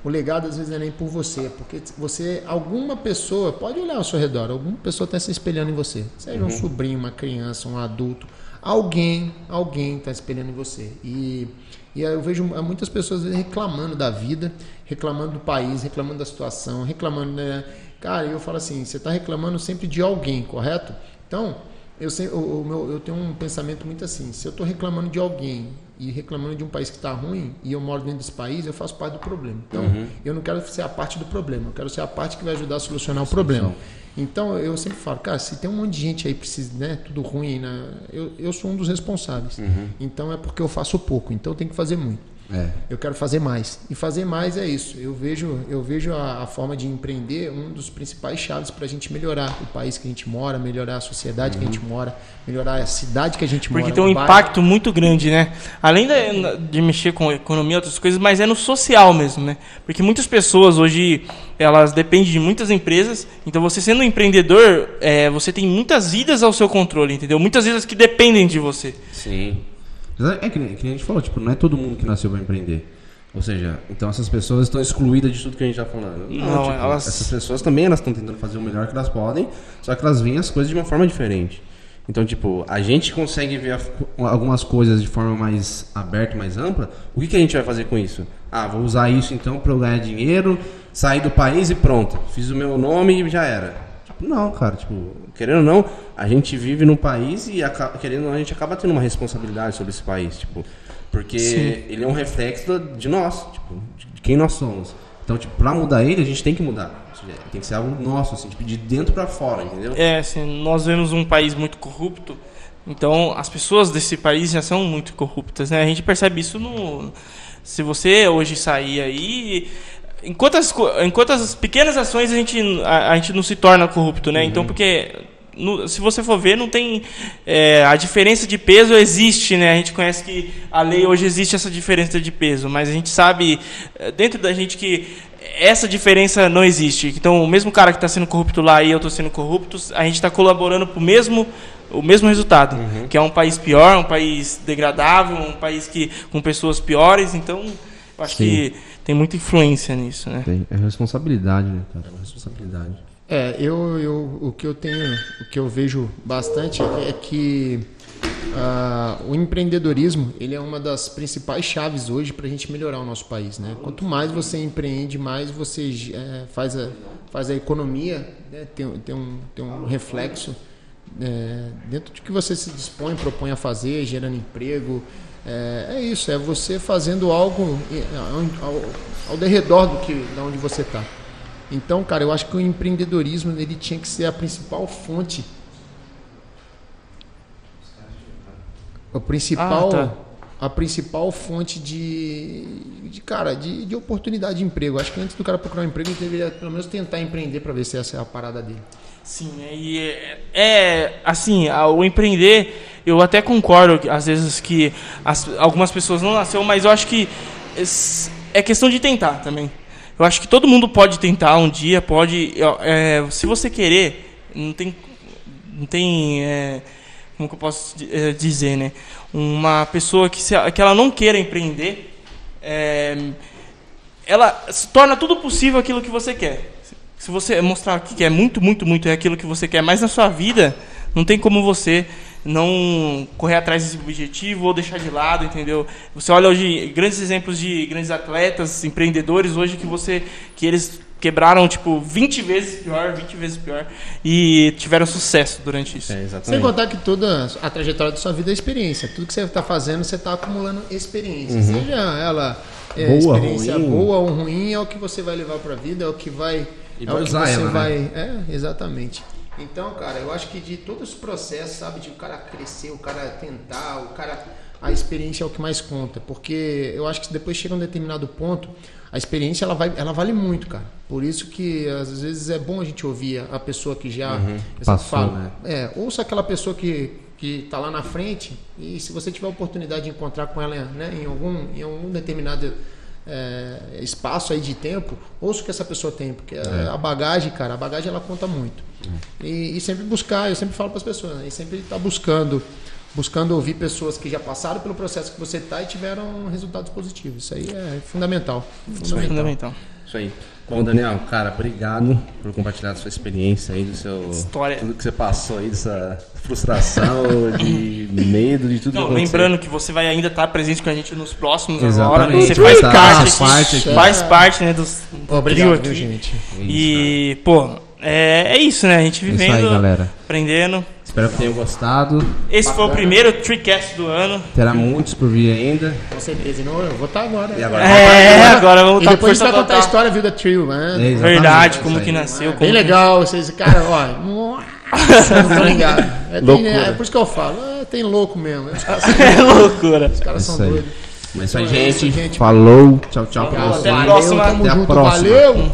O legado às vezes não é nem por você, é porque você, alguma pessoa, pode olhar ao seu redor, alguma pessoa está se espelhando em você. Seja um sobrinho, uma criança, um adulto, alguém, alguém está espelhando em você. E, e eu vejo muitas pessoas reclamando da vida, reclamando do país, reclamando da situação, reclamando, né? Cara, eu falo assim, você está reclamando sempre de alguém, correto? Então, eu, o meu, eu tenho um pensamento muito assim: se eu estou reclamando de alguém e reclamando de um país que está ruim e eu moro dentro desse país, eu faço parte do problema. Então, eu não quero ser a parte do problema, eu quero ser a parte que vai ajudar a solucionar o problema. Então, eu sempre falo, cara, se tem um monte de gente aí precisa, né, tudo ruim, né, eu, eu sou um dos responsáveis. Então, é porque eu faço pouco, então eu tenho que fazer muito. É. Eu quero fazer mais. E fazer mais é isso. Eu vejo, eu vejo a, a forma de empreender um dos principais chaves para a gente melhorar o país que a gente mora, melhorar a sociedade que a gente mora, melhorar a cidade que a gente Porque mora. tem um bairro. impacto muito grande, né? Além da- de mexer com economia e outras coisas, mas é no social mesmo, né? Porque muitas pessoas hoje, elas dependem de muitas empresas. Então, você sendo um empreendedor, é, você tem muitas vidas ao seu controle, entendeu? Muitas vidas que dependem de você. Sim. É que que a gente falou, tipo, não é todo mundo que nasceu para empreender. Ou seja, então essas pessoas estão excluídas de tudo que a gente tá falando. Não, tipo, elas- essas pessoas também elas estão tentando fazer o melhor que elas podem, só que elas veem as coisas de uma forma diferente. Então, tipo, a gente consegue ver algumas coisas de forma mais aberta, mais ampla. O que, que a gente vai fazer com isso? Ah, vou usar isso então para eu ganhar dinheiro, sair do país e pronto. Fiz o meu nome e já era. Não, cara, tipo, querendo ou não, a gente vive num país e aca- querendo ou não, a gente acaba tendo uma responsabilidade sobre esse país, tipo, porque ele é um reflexo de nós, tipo, de quem nós somos. Então, tipo, pra mudar ele, a gente tem que mudar. Tem que ser algo nosso, assim, tipo, de dentro pra fora, entendeu? É, assim, nós vemos um país muito corrupto. Então, as pessoas desse país já são muito corruptas, né? A gente percebe isso no... Se você hoje sair aí... Em quantas, co- em quantas pequenas ações a gente, a, a gente não se torna corrupto, né? Então, porque no- se você for ver, não tem. é, a diferença de peso existe, né? A gente conhece que a lei hoje existe essa diferença de peso, mas a gente sabe é, dentro da gente que essa diferença não existe. Então, o mesmo cara que está sendo corrupto lá e eu estou sendo corrupto, a gente está colaborando para o mesmo o mesmo resultado, que é um país pior, um país degradável, um país que com pessoas piores. Então, eu acho Sim. que tem muita influência nisso, né? Tem, é responsabilidade, né, cara? É responsabilidade. É, eu, eu, o que eu tenho, o que eu vejo bastante é que ah, o empreendedorismo ele é uma das principais chaves hoje para a gente melhorar o nosso país, né? Quanto mais você empreende, mais você eh, faz, a, faz a economia né, tem, tem, um, tem um reflexo eh, dentro de que você se dispõe, propõe a fazer, gerando emprego. É, é isso, é você fazendo algo eh, ao, ao, ao derredor do que, da onde você está. Então, cara, eu acho que o empreendedorismo ele tinha que ser a principal fonte. O principal, Ah, tá. a principal fonte de, de cara, de, de oportunidade de emprego. Acho que antes do cara procurar um emprego, ele deveria pelo menos tentar empreender para ver se essa é a parada dele. Sim, é, e é, é, assim, o empreender, eu até concordo às vezes que as- algumas pessoas não nasceu, mas eu acho que é questão de tentar também. Eu acho que todo mundo pode tentar um dia, pode, é, se você querer, não tem, não tem, é, como que eu posso é, dizer, né? Uma pessoa que, se, que ela não queira empreender, é, ela se torna tudo possível aquilo que você quer. Se você mostrar que quer muito, muito, muito é aquilo que você quer, mas na sua vida não tem como você não correr atrás desse objetivo ou deixar de lado, entendeu? Você olha hoje grandes exemplos de grandes atletas, empreendedores hoje que você que eles quebraram tipo 20 vezes pior, 20 vezes pior e tiveram sucesso durante isso. É, Sem exatamente. contar que toda a trajetória da sua vida é experiência. Tudo que você está fazendo, você está acumulando experiência. Seja ela é, Boa, experiência ruim. boa ou ruim, é o que você vai levar para a vida, é o que vai. E é vai o que usar você ela, né? vai. É, exatamente. Então, cara, eu acho que de todos os processos, sabe, de o cara crescer, o cara tentar, o cara. A experiência é o que mais conta. Porque eu acho que depois chega um determinado ponto, a experiência ela, vai, ela vale muito, cara. Por isso que às vezes é bom a gente ouvir a pessoa que já. sempre Passou, falo, né? é, ouça aquela pessoa que que está lá na frente e se você tiver a oportunidade de encontrar com ela né, em algum em algum determinado é, espaço aí de tempo, ouça o que essa pessoa tem, porque a- a bagagem, cara, a bagagem ela conta muito. E, e sempre buscar, eu sempre falo para as pessoas, né, e sempre estar buscando buscando ouvir pessoas que já passaram pelo processo que você está e tiveram resultados positivos. Isso aí é fundamental. Isso é fundamental. Isso aí. Bom, Daniel, cara, obrigado por compartilhar a sua experiência aí, do seu. História. Tudo que você passou aí, dessa frustração, [laughs] de medo, de tudo Não, que lembrando que você vai ainda estar presente com a gente nos próximos Exatamente. agora. Você faz estar, parte, faz parte aqui. faz parte né, dos, do Obrigado, trio viu, aqui. gente. E, pô, é, é isso, né? A gente É isso vivendo, aí, galera. aprendendo. Espero que tenham gostado. Esse foi o primeiro TreeCast do ano. Terá muitos por vir ainda. Com certeza. Não, eu vou estar agora. E agora? É, agora vamos E estar depois a gente vai contar a história viu, da Trio, né? É, Verdade, é como que nasceu. É como bem que- legal, vocês, cara, ó. [laughs] Nossa, não tô ligado. É, tem, Loucura. é por isso que eu falo, é, tem louco mesmo. [laughs] É loucura. os caras Isso são aí. doidos. Mas isso aí, É isso, gente. gente. Falou, tchau, tchau pra Até a próxima. tamo Até a próxima. valeu.